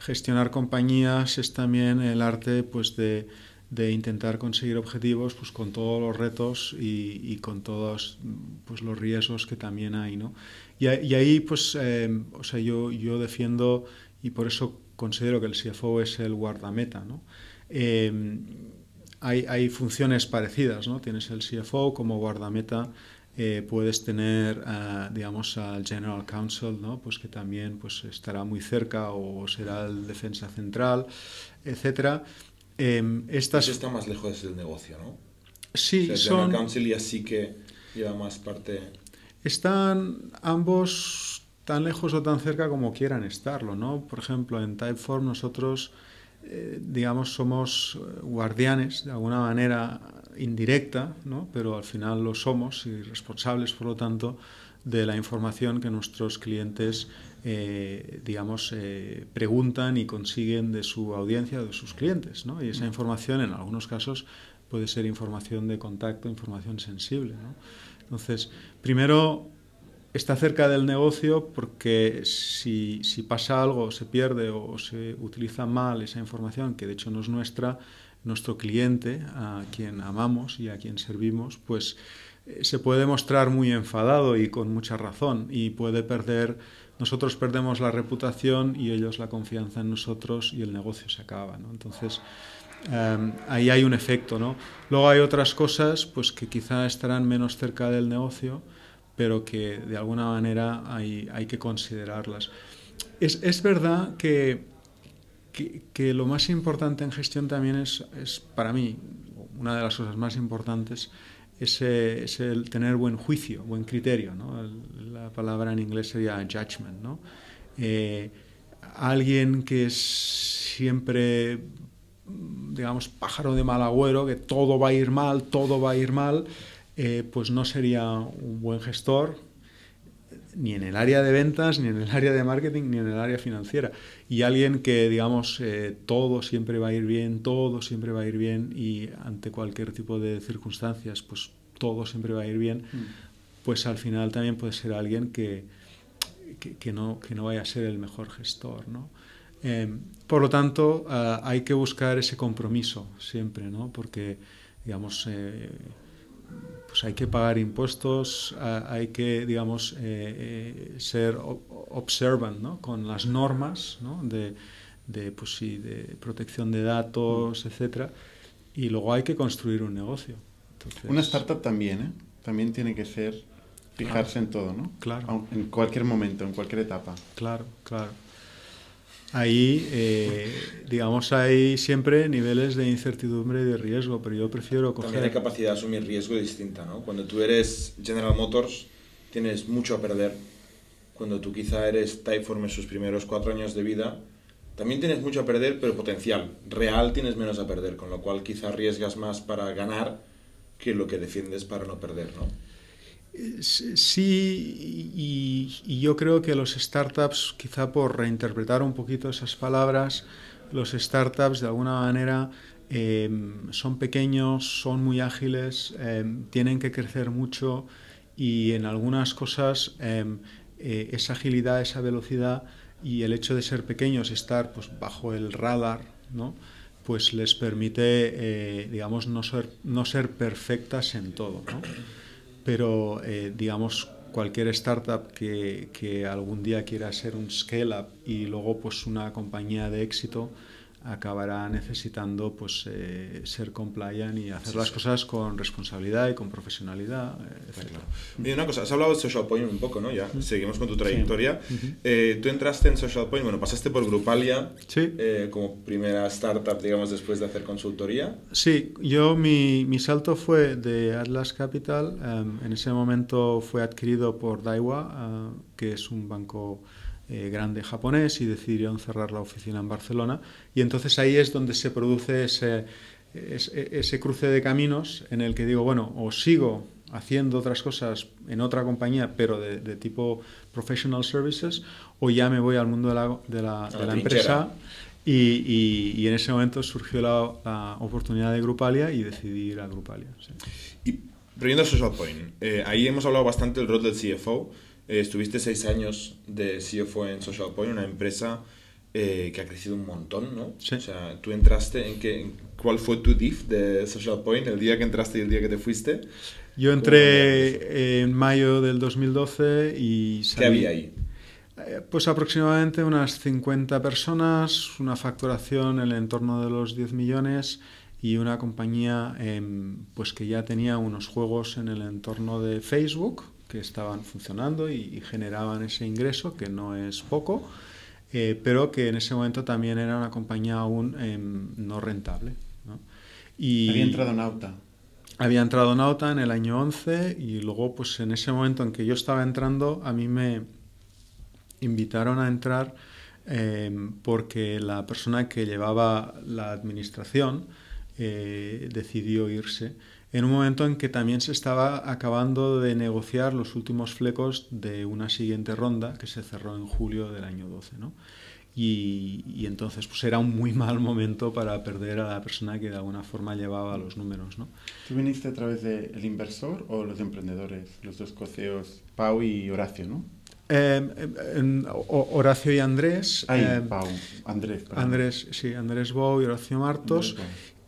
Gestionar compañías es también el arte pues, de, de intentar conseguir objetivos pues, con todos los retos y, y con todos pues, los riesgos que también hay, ¿no? Y, ahí, pues, eh, o sea, yo, yo defiendo y por eso considero que el CFO es el guardameta, ¿no? Eh, hay, hay, funciones parecidas, ¿no? Tienes el CFO como guardameta, eh, puedes tener, digamos, al General Counsel, ¿no? Pues que también pues, estará muy cerca o será el defensa central, etcétera. estas... está más lejos del negocio, ¿no? Sí, el General Counsel y así que lleva más parte están ambos tan lejos o tan cerca como quieran estarlo, ¿no? Por ejemplo, en Typeform nosotros, eh, digamos, somos eh, guardianes de alguna manera indirecta, ¿no? Pero al final lo somos y responsables, por lo tanto, de la información que nuestros clientes, eh, digamos, preguntan y consiguen de su audiencia, de sus clientes, ¿no? Y esa información, en algunos casos, puede ser información de contacto, información sensible, ¿no? Entonces, primero está cerca del negocio porque si, pasa algo, se pierde o se utiliza mal esa información, que de hecho no es nuestra, nuestro cliente, a quien amamos y a quien servimos, pues eh, se puede mostrar muy enfadado y con mucha razón y puede perder nosotros perdemos la reputación y ellos la confianza en nosotros y el negocio se acaba. ¿no? Entonces, em, ahí hay un efecto. ¿no? Luego hay otras cosas pues, que quizá estarán menos cerca del negocio, pero que de alguna manera hay, hay que considerarlas. Es, es verdad que, que, que, lo más importante en gestión también es, es, para mí, una de las cosas más importantes, es, es el tener buen juicio, buen criterio. ¿no? La palabra en inglés sería judgment. ¿no? Eh, alguien que es siempre, digamos, pájaro de mal agüero, que todo va a ir mal, todo va a ir mal, eh, pues no sería un buen gestor, ni en el área de ventas, ni en el área de marketing, ni en el área financiera. Y alguien que, digamos, eh, todo siempre va a ir bien, todo siempre va a ir bien y ante cualquier tipo de circunstancias, pues todo siempre va a ir bien, mm. pues al final también puede ser alguien que, que, que, no, que no vaya a ser el mejor gestor, ¿no? Eh, por lo tanto, uh, hay que buscar ese compromiso siempre, ¿no? Porque, digamos, eh, pues hay que pagar impuestos, hay que, digamos, eh, eh, ser observant ¿no? con las normas ¿no? de, de, pues sí, de protección de datos, etcétera, y luego hay que construir un negocio. Entonces, Una startup también, ¿eh? También tiene que ser fijarse claro, en todo, ¿no? Claro. En cualquier momento, en cualquier etapa. Claro, claro. Ahí, eh, digamos, hay siempre niveles de incertidumbre y de riesgo, pero yo prefiero coger... También capacidad de asumir riesgo distinta, ¿no? Cuando tú eres General Motors, tienes mucho a perder. Cuando tú quizá eres Typeform en sus primeros cuatro años de vida, también tienes mucho a perder, pero potencial. Real tienes menos a perder, con lo cual quizá arriesgas más para ganar que lo que defiendes para no perder, ¿no? Sí, y, y, yo creo que los startups, quizá por reinterpretar un poquito esas palabras, los startups de alguna manera eh, son pequeños, son muy ágiles, eh, tienen que crecer mucho y en algunas cosas eh, esa agilidad, esa velocidad y el hecho de ser pequeños, estar pues, bajo el radar, ¿no? pues les permite, digamos, no ser, no ser perfectas en todo. ¿no? Pero eh, digamos cualquier startup que, que, algún día quiera ser un scale-up y luego pues una compañía de éxito acabará necesitando pues eh, ser compliant y hacer sí, las sí. cosas con responsabilidad y con profesionalidad, etc. Claro. Mira, una cosa, has hablado de Social Point un poco, ¿no? Ya, uh -huh. seguimos con tu trayectoria. Sí. Uh -huh. eh, tú entraste en Social Point, bueno, pasaste por Grupalia eh, como primera startup, digamos, después de hacer consultoría. Sí, yo mi, mi salto fue de Atlas Capital, um, en ese momento fue adquirido por Daiwa, uh, que es un banco eh, grande japonés y decidieron cerrar la oficina en Barcelona. Y entonces ahí es donde se produce ese, ese, ese, cruce de caminos en el que digo, bueno, o sigo haciendo otras cosas en otra compañía, pero de, de tipo professional services, o ya me voy al mundo de la, de la, de la empresa. Y, y, y, en ese momento surgió la, la, oportunidad de Grupalia y decidí ir a Grupalia. Sí. Y volviendo a Social Point, eh, ahí hemos hablado bastante del rol del CFO. Eh, estuviste seis años de CFO en Social Point, una empresa eh, que ha crecido un montón, ¿no? Sí. O sea, tú entraste en qué, ¿cuál fue tu diff de Social Point, el día que entraste y el día que te fuiste? Yo entré en mayo del 2012 y salí, ¿Qué había ahí? Pues aproximadamente unas 50 personas, una facturación en el entorno de los 10 millones y una compañía eh, pues que ya tenía unos juegos en el entorno de Facebook, que estaban funcionando y, y, generaban ese ingreso, que no es poco, eh, pero que en ese momento también era una compañía aún eh, no rentable. ¿no? Y había entrado Nauta. Había entrado Nauta en el año 11 y luego, pues en ese momento en que yo estaba entrando, a mí me invitaron a entrar eh, porque la persona que llevaba la administración eh, decidió irse en un momento en que también se estaba acabando de negociar los últimos flecos de una siguiente ronda que se cerró en julio del año 12. ¿no? Y, y, entonces pues era un muy mal momento para perder a la persona que de alguna forma llevaba los números. ¿no? ¿Tú viniste a través del de inversor o los emprendedores, los dos coceos, Pau y Horacio, no? Eh, eh, Horacio y Andrés. Ay, eh, Pau, Andrés. Perdón. Andrés, sí, Andrés Bou y Horacio Martos.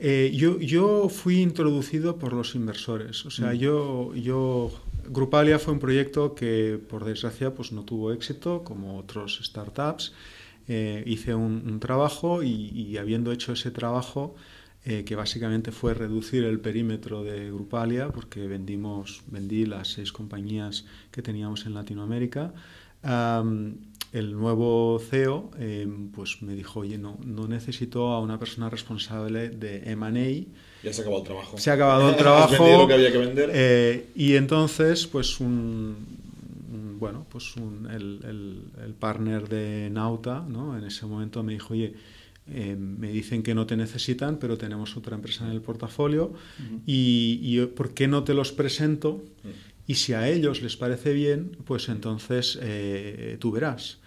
Eh, yo, yo fui introducido por los inversores. O sea, yo, yo Grupalia fue un proyecto que, por desgracia, pues no tuvo éxito, como otros startups. Eh, hice un, trabajo y, habiendo hecho ese trabajo, eh, que básicamente fue reducir el perímetro de Grupalia, porque vendimos, vendí las seis compañías que teníamos en Latinoamérica, el nuevo CEO em, pues me dijo, oye, no, no necesito a una persona responsable de M&A. Ya se ha acabado el trabajo. Se ha acabado el trabajo. lo que había que vender. Eh, y entonces, pues un, bueno, pues un, el, el, el, partner de Nauta, ¿no? En ese momento me dijo, oye, em, me dicen que no te necesitan, pero tenemos otra empresa en el portafolio y, y, ¿por qué no te los presento? Y si a ellos les parece bien, pues entonces eh, tú verás.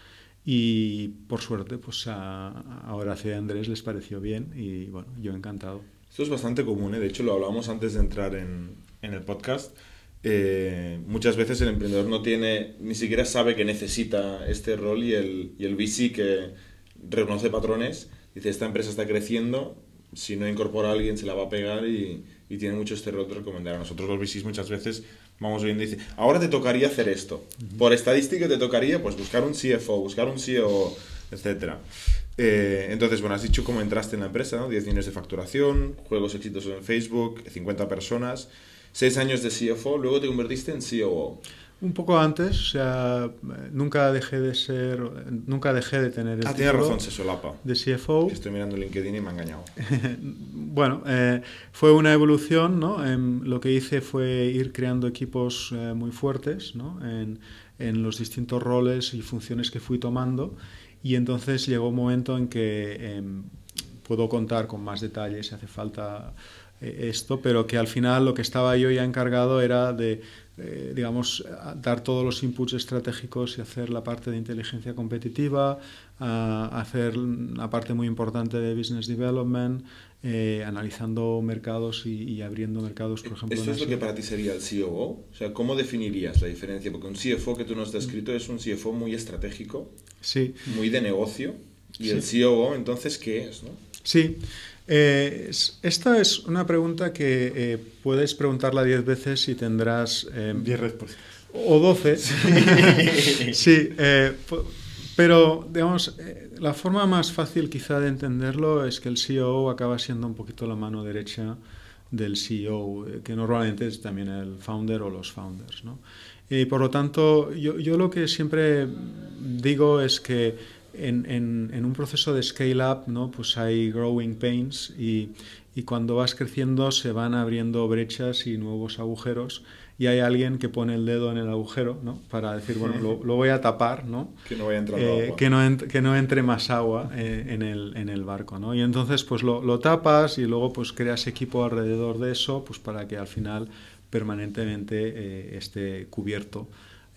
Y por suerte, pues a, a Andrés les pareció bien y bueno, yo encantado. Esto es bastante común, ¿eh? de hecho lo hablábamos antes de entrar en, en el podcast. Eh, muchas veces el emprendedor no tiene, ni siquiera sabe que necesita este rol y el, y el VC que reconoce patrones, dice, esta empresa está creciendo, si no incorpora a alguien se la va a pegar y, y tiene mucho este rol de recomendar. A nosotros los VCs muchas veces vamos viendo dice, ahora te tocaría hacer esto. Por estadística te tocaría pues buscar un CFO, buscar un CEO, etc. Eh, entonces, bueno, has dicho cómo entraste en la empresa, ¿no? 10 millones de facturación, juegos exitosos en Facebook, 50 personas, 6 años de CFO, luego te convertiste en COO. Un poco antes, o sea, nunca dejé de ser, nunca dejé de tener el ah, tienes razón, se solapa. De CFO. Estoy mirando LinkedIn y me ha engañado. bueno, eh, fue una evolución, ¿no? En, lo que hice fue ir creando equipos eh, muy fuertes, ¿no? En, en, los distintos roles y funciones que fui tomando y entonces llegó un momento en que eh, puedo contar con más detalles si hace falta eh, esto, pero que al final lo que estaba yo ya encargado era de eh, digamos, dar todos los inputs estratégicos y hacer la parte de inteligencia competitiva, hacer una parte muy importante de business development, eh, analizando mercados y, abriendo mercados, por ejemplo. ¿Esto es lo que para ti sería el COO? O sea, ¿cómo definirías la diferencia? Porque un CFO que tú nos has descrito es un CFO muy estratégico, sí. muy de negocio, y el COO, entonces, ¿qué es? No? Sí. Eh, esta es una pregunta que eh, puedes preguntarla 10 veces y tendrás... 10 em, respuestas. O 12. sí, eh, pero digamos, la forma más fácil quizá de entenderlo es que el CEO acaba siendo un poquito la mano derecha del CEO, que normalmente es también el founder o los founders. ¿no? Y por lo tanto, yo, yo lo que siempre digo es que en, en, un proceso de scale-up ¿no? pues hay growing pains y, y, cuando vas creciendo se van abriendo brechas y nuevos agujeros y hay alguien que pone el dedo en el agujero ¿no? para decir, bueno, lo, lo voy a tapar, ¿no? Que no vaya eh, agua. Que no, que no entre más agua eh, en, el, en el barco, ¿no? Y entonces pues lo, lo tapas y luego pues creas equipo alrededor de eso pues para que al final permanentemente eh, esté cubierto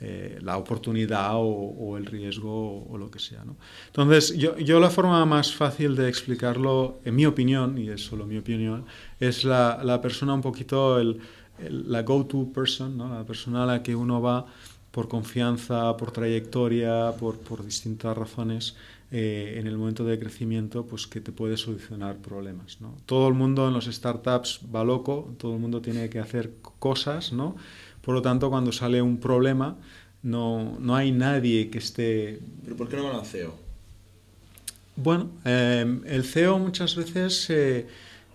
eh, la oportunidad o, el riesgo o, lo que sea. ¿no? Entonces, yo, yo, la forma más fácil de explicarlo, en mi opinión, y es solo mi opinión, es la, la persona un poquito, el, la go-to person, ¿no? la persona a la que uno va por confianza, por trayectoria, por, por distintas razones. Eh, en el momento de crecimiento, pues que te puede solucionar problemas. ¿no? Todo el mundo en los startups va loco, todo el mundo tiene que hacer cosas, ¿no? Por lo tanto, cuando sale un problema, no, no hay nadie que esté... ¿Pero por qué no van al CEO? Bueno, eh, el CEO muchas veces se,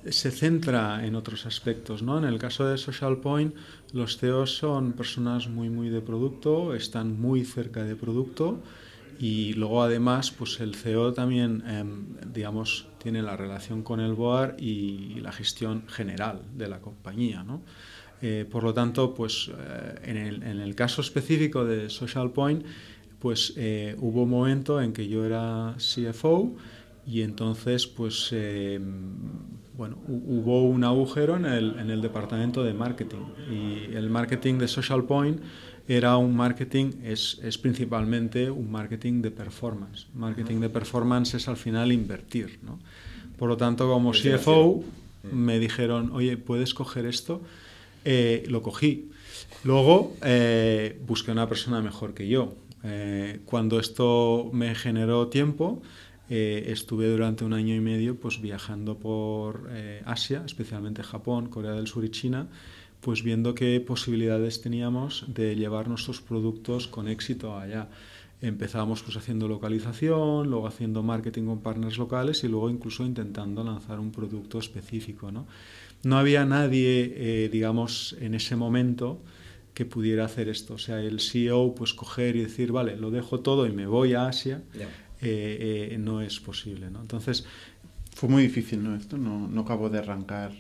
se centra en otros aspectos. ¿no? En el caso de Social Point, los CEOs son personas muy, muy de producto, están muy cerca de producto y luego además pues el CEO también eh, digamos tiene la relación con el board y la gestión general de la compañía ¿no? Eh, por lo tanto, pues eh, en, el, en, el, caso específico de Social Point, pues eh, hubo un momento en que yo era CFO y entonces, pues, bueno, hubo un agujero en el, en el departamento de marketing y el marketing de Social Point era un marketing, es, es, principalmente un marketing de performance. Marketing de performance es al final invertir, ¿no? Por lo tanto, como CFO, me dijeron, oye, ¿puedes coger esto? Eh, lo cogí. Luego eh, busqué una persona mejor que yo. Eh, cuando esto me generó tiempo, eh, estuve durante un año y medio pues viajando por eh, Asia, especialmente Japón, Corea del Sur y China, pues viendo qué posibilidades teníamos de llevar nuestros productos con éxito allá. Empezábamos pues haciendo localización, luego haciendo marketing con partners locales y luego incluso intentando lanzar un producto específico. No, no había nadie, eh, digamos, en ese momento que pudiera hacer esto. O sea, el CEO, pues coger y decir, vale, lo dejo todo y me voy a Asia, eh, eh, no es posible. ¿no? Entonces... Fue muy difícil, ¿no? Esto no, no acabó de arrancar.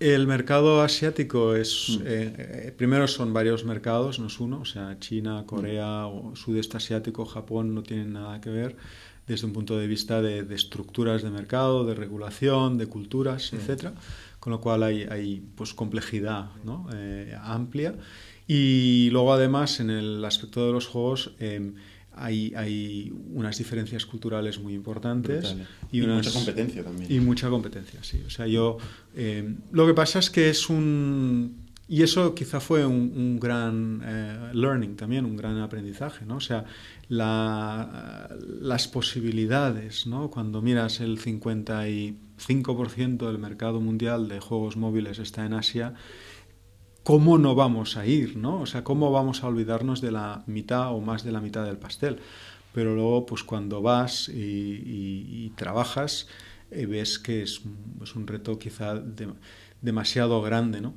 El mercado asiático es, mm. primero son varios mercados, no es uno, o sea, China, Corea, o sudeste asiático, Japón no tienen nada que ver desde un punto de vista de, estructuras de mercado, de regulación, de culturas, etcétera con lo cual hay, hay pues complejidad ¿no? eh, amplia. Y luego además en el aspecto de los juegos eh, hay, hay, unas diferencias culturales muy importantes. Y, mucha competencia también. Y mucha competencia, sí. O sea, yo... Eh, lo que pasa es que es un... Y eso quizá fue un, gran learning también, un gran aprendizaje, ¿no? O sea, la, las posibilidades, ¿no? Cuando miras el 50 y 5% del mercado mundial de juegos móviles está en Asia, ¿cómo no vamos a ir? ¿no? O sea, ¿cómo vamos a olvidarnos de la mitad o más de la mitad del pastel? Pero luego, pues cuando vas y, trabajas, eh, ves que es, un reto quizá demasiado grande. ¿no?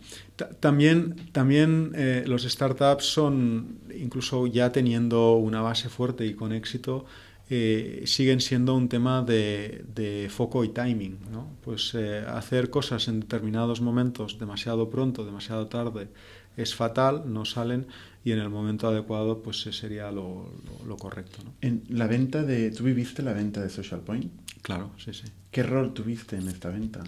También, también eh, los startups son, incluso ya teniendo una base fuerte y con éxito, eh, siguen siendo un tema de, foco y timing. ¿no? Pues eh, hacer cosas en determinados momentos demasiado pronto, demasiado tarde, es fatal, no salen y en el momento adecuado pues sería lo, correcto. ¿no? En la venta de... ¿Tú viviste la venta de Social Point? Claro, sí, sí. ¿Qué rol tuviste en esta venta?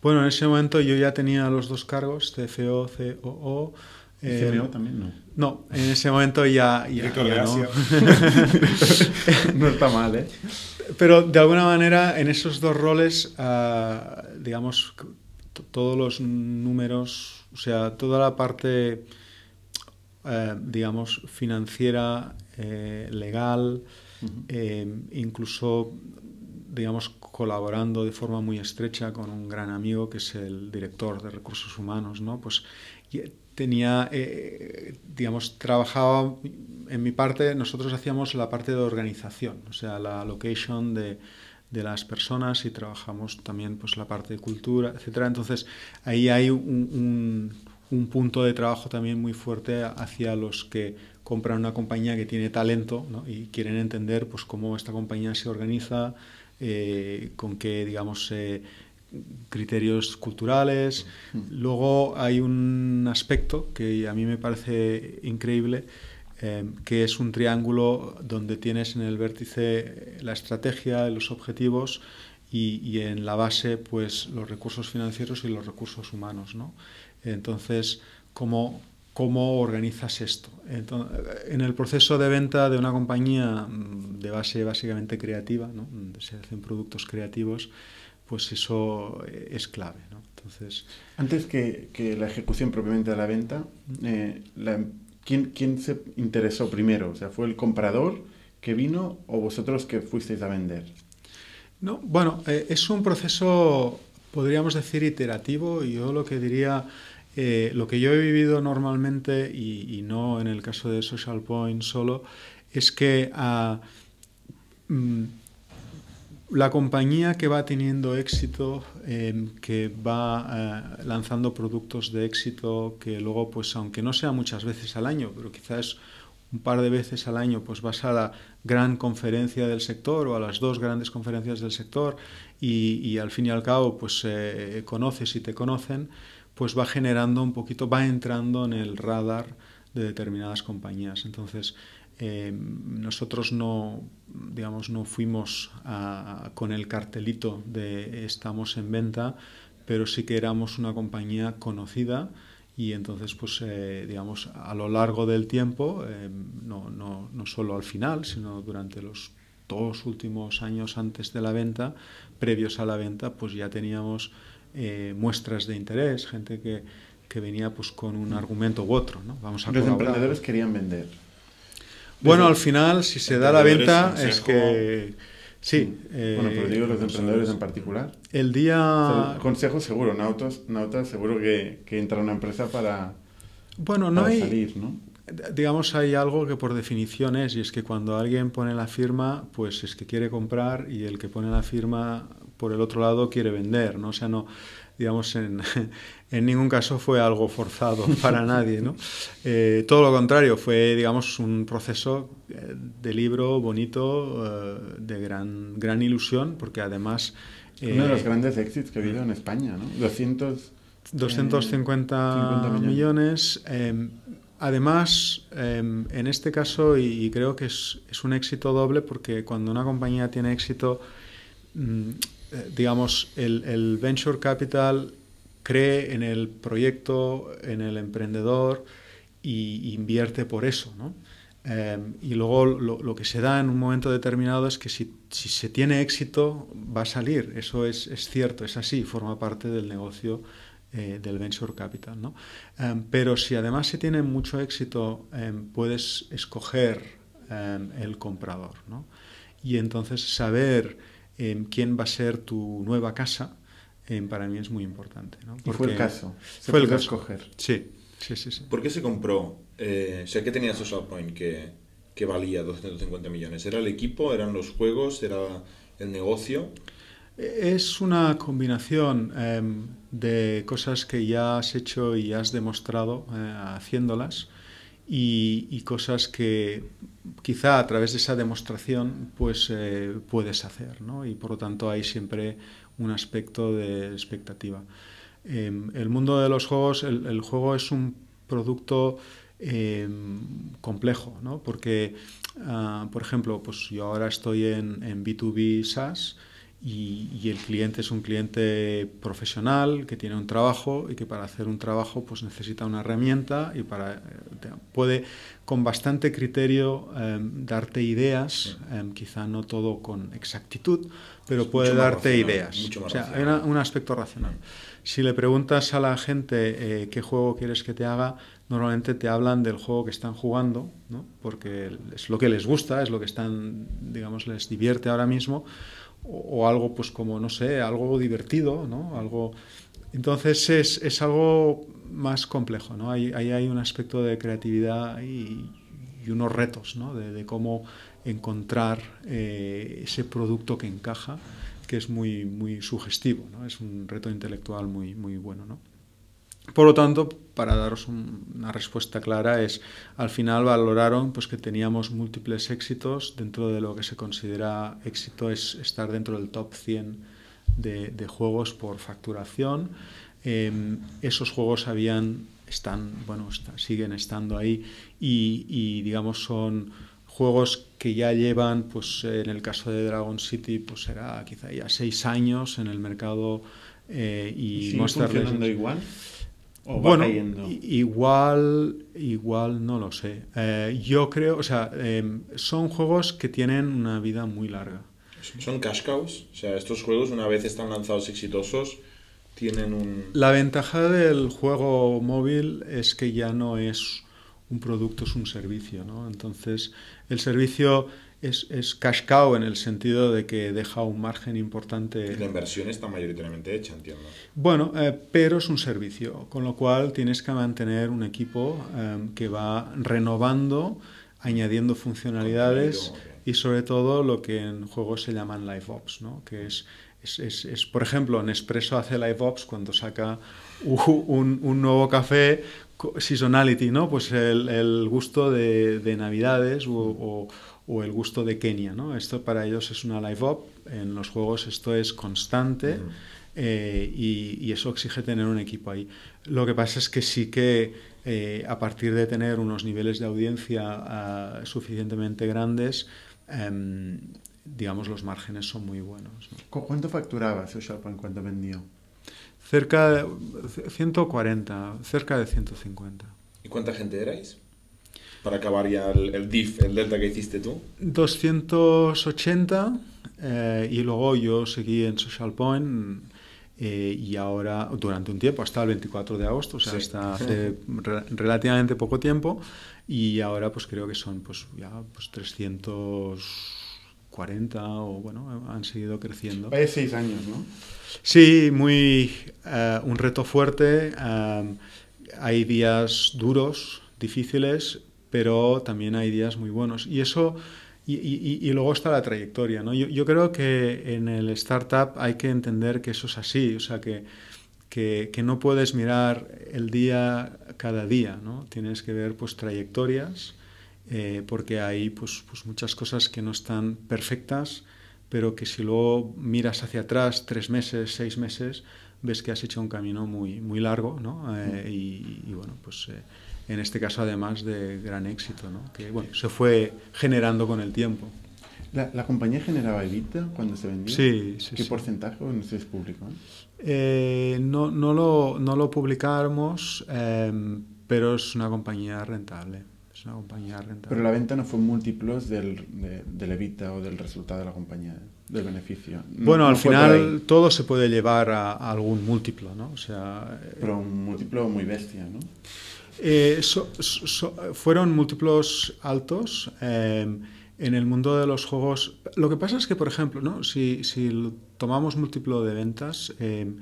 Bueno, en ese momento yo ya tenía los dos cargos, CFO, COO, eh, también no. No, en ese momento ya, ya, no. no está mal, ¿eh? Pero de alguna manera en esos dos roles, ah, digamos, todos los números, o sea, toda la parte, eh, digamos, financiera, eh, legal, incluso, digamos, colaborando de forma muy estrecha con un gran amigo que es el director de recursos humanos, ¿no? Pues tenía, eh, digamos, trabajaba en mi parte, nosotros hacíamos la parte de organización, o sea, la location de, de las personas y trabajamos también pues la parte de cultura, etcétera. Entonces ahí hay un, un, punto de trabajo también muy fuerte hacia los que compran una compañía que tiene talento ¿no? y quieren entender pues cómo esta compañía se organiza, eh, con qué digamos eh, criterios culturales. Luego hay un aspecto que a mí me parece increíble, eh, que es un triángulo donde tienes en el vértice la estrategia, los objetivos y, en la base pues los recursos financieros y los recursos humanos. ¿no? Entonces, ¿cómo, ¿cómo organizas esto? en el proceso de venta de una compañía mm, de base básicamente creativa, ¿no? donde se hacen productos creativos, pues eso eh, es clave. ¿no? Entonces, Antes que, que, la ejecución propiamente de la venta, eh, ¿quién, ¿quién, se interesó primero? O sea, ¿fue el comprador que vino o vosotros que fuisteis a vender? No, bueno, eh, es un proceso, podríamos decir, iterativo yo lo que diría, lo que yo he vivido normalmente y, no en el caso de Social Point solo, es que a, mm, la compañía que va teniendo éxito, em, que va eh, lanzando productos de éxito, que luego, pues aunque no sea muchas veces al año, pero quizás un par de veces al año, pues vas a la gran conferencia del sector o a las dos grandes conferencias del sector y, al fin y al cabo, pues eh, conoces y te conocen, pues va generando un poquito, va entrando en el radar de determinadas compañías. Entonces, eh, nosotros no, digamos, no fuimos con el cartelito de estamos en venta, pero sí que éramos una compañía conocida y entonces, pues, eh, digamos, a lo largo del tiempo, eh, no, no, no, solo al final, sino durante los dos últimos años antes de la venta, previos a la venta, pues ya teníamos muestras de interés, gente que, que, venía pues con un argumento u otro, ¿no? Vamos a Los emprendedores querían vender. Bueno, al final, si se da la venta, es que Sí. bueno, pero digo los emprendedores en particular. El día... consejo seguro, Nautas, Nautas seguro que, que entra una empresa para, bueno, no hay, salir, ¿no? Digamos, hay algo que por definición es, y es que cuando alguien pone la firma, pues es que quiere comprar y el que pone la firma por el otro lado quiere vender, ¿no? O sea, no, digamos, en, en ningún caso fue algo forzado para nadie, ¿no? Eh, todo lo contrario, fue, digamos, un proceso eh, de libro bonito, eh, de gran, gran ilusión, porque además... Uno de los grandes éxitos que ha habido en España, ¿no? 200... 250 millones. Em, además, em, en este caso, y, creo que es, es, un éxito doble, porque cuando una compañía tiene éxito, mm, digamos, el, el venture capital cree en el proyecto, en el emprendedor y invierte por eso. ¿no? Em, y luego lo, que se da en un momento determinado es que si, se tiene éxito va a salir. Eso es, es cierto, es así, forma parte del negocio eh, del venture capital. ¿no? Em, pero si además se tiene mucho éxito, em, puedes escoger el comprador. ¿no? Y entonces saber quién va a ser tu nueva casa para mí es muy importante. ¿no? Porque fue el caso. Se fue el caso. escoger. Sí, sí, sí, sí. ¿Por qué se compró? Eh, o sea, ¿qué tenía Social Point que, que valía 250 millones? ¿Era el equipo? ¿Eran los juegos? ¿Era el negocio? Es una combinación em, de cosas que ya has hecho y has demostrado eh, haciéndolas y, cosas que quizá a través de esa demostración pues eh, puedes hacer ¿no? y por lo tanto hay siempre un aspecto de expectativa. Em, el mundo de los juegos, el, juego es un producto em, complejo, ¿no? porque, ah, por ejemplo, pues yo ahora estoy en, en B2B SaaS y, el cliente es un cliente profesional que tiene un trabajo y que para hacer un trabajo pues necesita una herramienta y para eh, puede con bastante criterio em, darte ideas, em, quizá no todo con exactitud, pero puede darte ideas. o sea, hay un aspecto racional. Si le preguntas a la gente eh, qué juego quieres que te haga, normalmente te hablan del juego que están jugando, ¿no? porque es lo que les gusta, es lo que están, digamos, les divierte ahora mismo o, algo pues como, no sé, algo divertido, ¿no? Algo... Entonces es, es algo más complejo, ¿no? Ahí, hay un aspecto de creatividad y, unos retos, ¿no? De, de cómo encontrar eh, ese producto que encaja, que es muy, muy sugestivo, ¿no? Es un reto intelectual muy, muy bueno, ¿no? Por lo tanto, para daros una respuesta clara, es al final valoraron pues, que teníamos múltiples éxitos. Dentro de lo que se considera éxito es estar dentro del top 100 de, juegos por facturación. Em, esos juegos habían, están, bueno, siguen estando ahí y, digamos son juegos que ya llevan, pues en el caso de Dragon City, pues será quizá ya seis años en el mercado eh, y, ¿Y Monster funcionando igual? Bueno, igual, igual no lo sé. Eh, yo creo, o sea, em, son juegos que tienen una vida muy larga. Son cash cows, o sea, estos juegos una vez están lanzados exitosos tienen un... La ventaja del juego móvil es que ya no es un producto, es un servicio, ¿no? Entonces, el servicio es, es cash cow en el sentido de que deja un margen importante. la inversión está mayoritariamente hecha, entiendo. Bueno, eh, pero es un servicio, con lo cual tienes que mantener un equipo em, que va renovando, añadiendo funcionalidades y sobre todo lo que en juegos se llaman live ops, ¿no? que es, es, es, por ejemplo, Nespresso hace live ops cuando saca un, un nuevo café seasonality, ¿no? Pues el, el gusto de, de Navidades o, o el gusto de Kenia. ¿no? Esto para ellos es una live up, en los juegos esto es constante eh, y, eso exige tener un equipo ahí. Lo que pasa es que sí que eh, a partir de tener unos niveles de audiencia ah, suficientemente grandes, em, digamos, los márgenes son muy buenos. ¿Cuánto facturaba Social en cuánto vendió? Cerca de 140, cerca de 150. ¿Y cuánta gente erais? Para acabar ya el, DIF, el delta que hiciste tú? 280 eh, y luego yo seguí en Social Point eh, y ahora durante un tiempo, hasta el 24 de agosto, o sea, hasta hace relativamente poco tiempo y ahora pues creo que son pues ya pues 340 40 o bueno, han seguido creciendo. Hay seis años, ¿no? Sí, muy eh, un reto fuerte. eh, hay días duros, difíciles, pero también hay días muy buenos. Y eso, y, y- y luego está la trayectoria, ¿no? Yo, yo creo que en el startup hay que entender que eso es así, o sea, que, que, que no puedes mirar el día cada día, ¿no? Tienes que ver, pues, trayectorias, eh, porque hay, pues, pues, muchas cosas que no están perfectas, pero que si luego miras hacia atrás, tres meses, seis meses, ves que has hecho un camino muy, muy largo, ¿no? Eh, y, y, bueno, pues eh, en este caso además de gran éxito, ¿no? Que bueno, se fue generando con el tiempo. ¿La, la compañía generaba EBITDA cuando se vendía? Sí, sí, ¿Qué sí. porcentaje? No es público. ¿eh? No, no, lo, no lo publicamos, eh, pero es una compañía rentable. Es una compañía rentable. Pero la venta no fue múltiplos del, de- del EBITDA o del resultado de la compañía, del beneficio. No- bueno, no al final todo se puede llevar a, a algún múltiplo, ¿no? O sea, pero un múltiplo muy bestia, ¿no? Eh, so- so- fueron múltiplos altos eh, en el mundo de los juegos. Lo que pasa es que, por ejemplo, ¿no? si, si tomamos múltiplo de ventas, eh,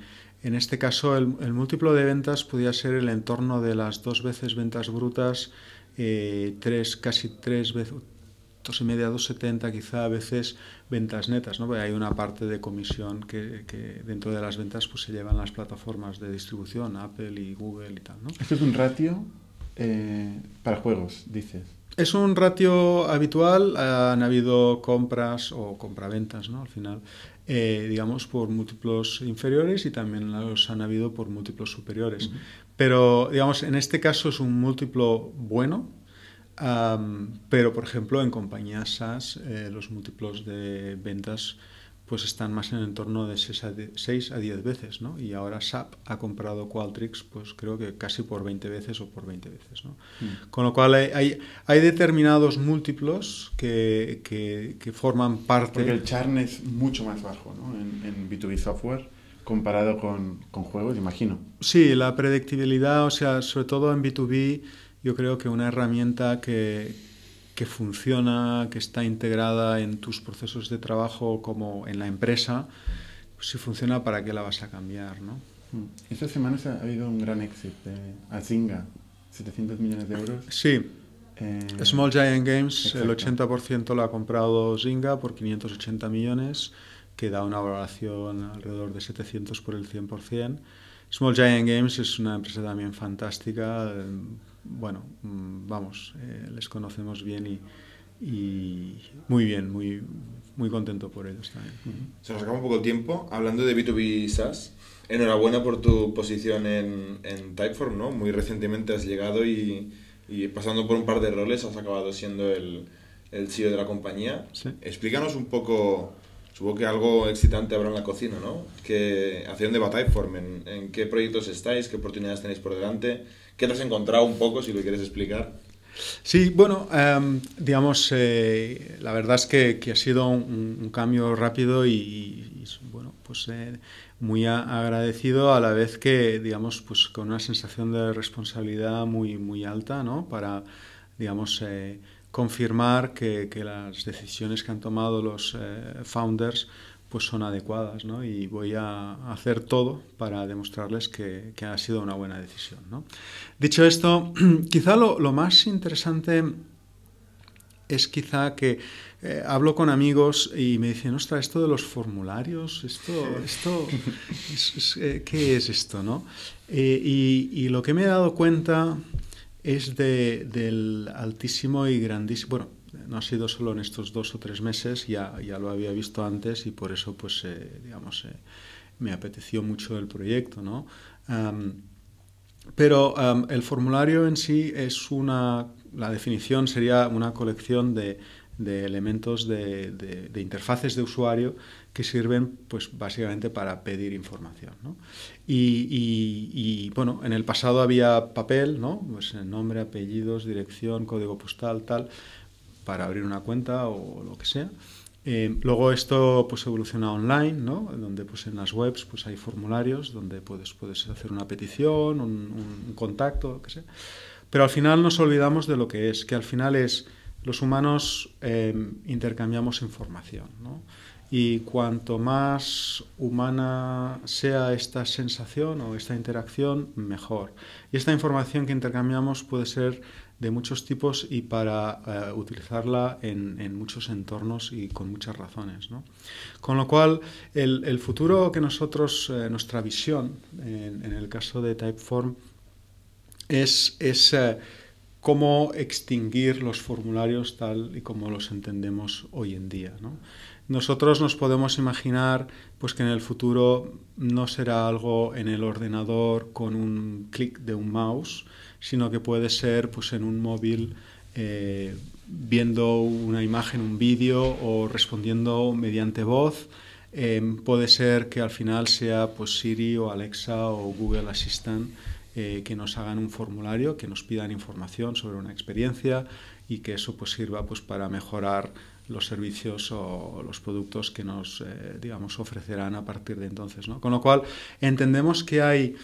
en este caso el, múltiplo de ventas podía ser el entorno de las dos veces ventas brutas, eh, tres, casi tres veces, dos y media, dos setenta quizá a veces ventas netas, ¿no? Porque hay una parte de comisión que, que dentro de las ventas pues se llevan las plataformas de distribución, Apple y Google y tal, ¿no? Esto es un ratio eh, para juegos, dices. Es un ratio habitual, han habido compras o compraventas, ¿no? Al final, eh, digamos, por múltiplos inferiores y también los han habido por múltiplos superiores. Pero, digamos, en este caso es un múltiplo bueno, am, pero, por ejemplo, en compañías SaaS eh, los múltiplos de ventas pues están más en el entorno de 6 a 10, 6 a 10 veces, ¿no? Y ahora SAP ha comprado Qualtrics, pues creo que casi por 20 veces o por 20 veces, ¿no? Con lo cual hay, hay, hay determinados múltiplos que, que, que forman parte... Porque el churn es mucho más bajo, ¿no? En, en B2B software comparado con, con juegos, imagino. Sí, la predictibilidad, o sea, sobre todo en B2B, yo creo que una herramienta que, que funciona, que está integrada en tus procesos de trabajo como en la empresa, pues si funciona, ¿para qué la vas a cambiar, no? Mm. Esta semana se ha habido un gran éxito de Azinga, 700 millones de euros. Sí, Eh, Small Giant Games, el Exacto. 80% lo ha comprado Zynga por 580 millones, que da una valoración alrededor de 700 por el 100%. Small Giant Games es una empresa también fantástica. Bueno, mm, vamos, eh, les conocemos bien y, y muy bien, muy, muy contento por ellos también. Se nos acaba un poco el tiempo. Hablando de B2B SaaS, enhorabuena por tu posición en, en Typeform, ¿no? Muy recientemente has llegado y, y pasando por un par de roles has acabado siendo el, el CEO de la compañía. Sí. Explícanos un poco, supongo que algo excitante habrá en la cocina, ¿no? Que, ¿Hacia dónde va Typeform? ¿En, en qué proyectos estáis? ¿Qué oportunidades tenéis por delante? ¿Qué te has encontrado un poco, si lo quieres explicar? Sí, bueno, em, digamos, eh, la verdad es que, ha sido un, cambio rápido y, bueno, pues eh, muy agradecido a la vez que, digamos, pues con una sensación de responsabilidad muy, muy alta, ¿no? Para, digamos, eh, confirmar que, las decisiones que han tomado los founders pues son adecuadas, ¿no? Y voy a hacer todo para demostrarles que, que ha sido una buena decisión, ¿no? Dicho esto, quizá lo, lo más interesante es quizá que eh, hablo con amigos y me dicen, ostras, esto de los formularios, esto, esto, es- es, eh, ¿qué es esto, no? Eh, y, y lo que me he dado cuenta es de- del altísimo y grandísimo, bueno, no ha sido solo en estos dos o tres meses, ya, ya lo había visto antes y por eso, pues, eh, digamos, eh, me apeteció mucho el proyecto, ¿no? Pero um, el formulario en sí es una, la definición sería una colección de, elementos de, interfaces de usuario que sirven pues básicamente para pedir información. ¿no? Y, y- y, bueno, en el pasado había papel, ¿no? pues eh, nombre, apellidos, dirección, código postal, tal, para abrir una cuenta o lo que sea. Eh, luego esto pues evoluciona online, ¿no? Donde pues en las webs pues hay formularios donde puedes, puedes hacer una petición, un, un contacto, lo que sea. Pero al final nos olvidamos de lo que es, que al final es los humanos em, intercambiamos información, ¿no? Y cuanto más humana sea esta sensación o esta interacción, mejor. Y esta información que intercambiamos puede ser de muchos tipos y para eh, utilizarla en, muchos entornos y con muchas razones. Con lo cual, el, futuro que nosotros, eh, nuestra visión, en, el caso de Typeform, es, es eh, cómo extinguir los formularios tal y como los entendemos hoy en día. ¿no? Nosotros nos podemos imaginar pues, que en el futuro no será algo en el ordenador con un clic de un mouse, sino que puede ser pues, en un móvil eh, viendo una imagen, un vídeo o respondiendo mediante voz. Eh, puede ser que al final sea pues, Siri o Alexa o Google Assistant eh, que nos hagan un formulario, que nos pidan información sobre una experiencia y que eso pues, sirva pues, para mejorar los servicios o los productos que nos eh, digamos, ofrecerán a partir de entonces. ¿no? Con lo cual, entendemos que hay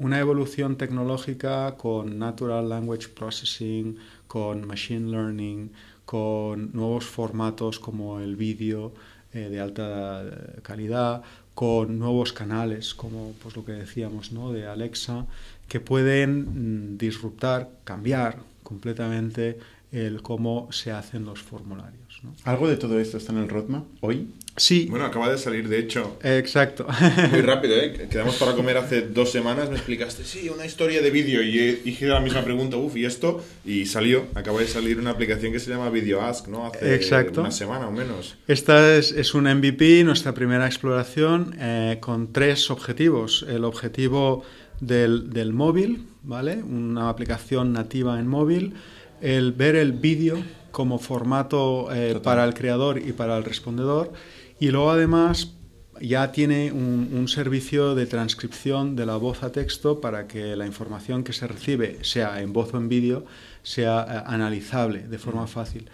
una evolución tecnológica con Natural Language Processing, con Machine Learning, con nuevos formatos como el vídeo eh, de alta eh, calidad, con nuevos canales como pues, lo que decíamos ¿no? de Alexa, que pueden mm, disruptar, cambiar completamente el cómo se hacen los formularios. ¿Algo de todo esto está en el roadmap hoy? Sí. Bueno, acaba de salir, de hecho. Exacto. Muy rápido, ¿eh? Quedamos para comer hace dos semanas, me explicaste, sí, una historia de vídeo, y dije la misma pregunta, uff, ¿y esto? Y salió, acaba de salir una aplicación que se llama Video Ask, ¿no? Hace Exacto. una semana o menos. Esta es, es un MVP, nuestra primera exploración, eh, con tres objetivos. El objetivo del, del móvil, ¿vale? Una aplicación nativa en móvil el ver el vídeo como formato eh, para el creador y para el respondedor y luego además ya tiene un, servicio de transcripción de la voz a texto para que la información que se recibe, sea en voz o en vídeo, sea eh, analizable de forma mm. fácil.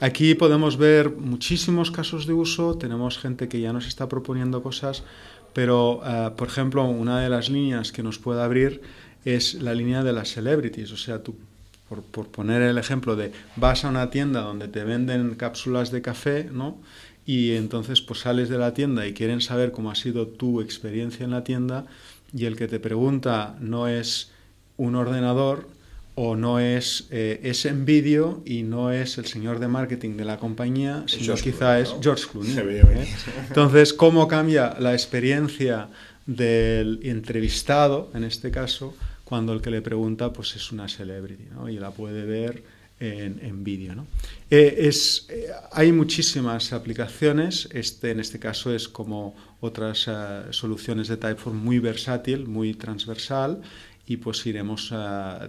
Aquí podemos ver muchísimos casos de uso, tenemos gente que ya nos está proponiendo cosas, pero eh, por ejemplo, una de las líneas que nos puede abrir es la línea de las celebrities, o sea, tú por, poner el ejemplo de vas a una tienda donde te venden cápsulas de café, ¿no? Y entonces pues sales de la tienda y quieren saber cómo ha sido tu experiencia en la tienda y el que te pregunta no es un ordenador o no es, eh, es en vídeo y no es el señor de marketing de la compañía, sino quizá es George Clooney. ¿eh? Entonces, ¿cómo cambia la experiencia del entrevistado, en este caso, cuando el que le pregunta pues es una celebrity ¿no? y la puede ver en, en vídeo. ¿no? Eh, eh, hay muchísimas aplicaciones, este, en este caso es como otras uh, soluciones de Typeform muy versátil, muy transversal y pues iremos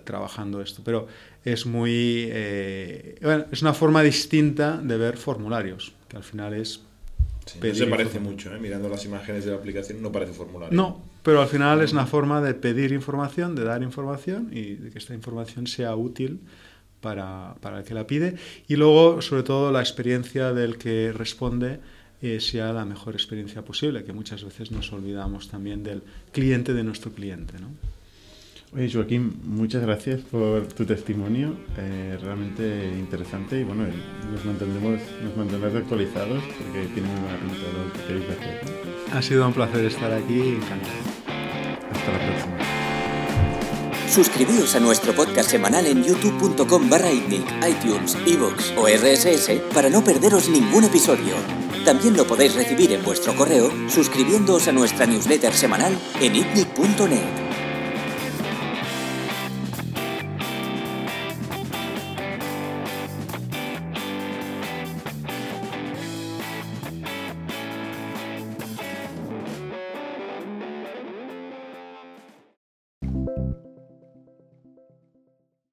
trabajando esto. Pero es muy, es una forma distinta de ver formularios, que al final es no se parece mucho, ¿eh? mirando las imágenes de la aplicación no parece formulario. No, pero al final es una forma de pedir información, de dar información y de que esta información sea útil para, para el que la pide. Y luego, sobre todo, la experiencia del que responde eh, sea la mejor experiencia posible, que muchas veces nos olvidamos también del cliente de nuestro cliente. ¿no? Oye, Joaquín, muchas gracias por tu testimonio, eh, realmente interesante y bueno, nos mantendremos, nos mantendrás actualizados porque tiene muy buena pinta lo que queréis hacer. Ha sido un placer estar aquí, encantado. Hasta la próxima. Suscribíos a nuestro podcast semanal en youtube.com barra iTunes, iVoox o RSS para no perderos ningún episodio. También lo podéis recibir en vuestro correo suscribiéndoos a nuestra newsletter semanal en itnic.net.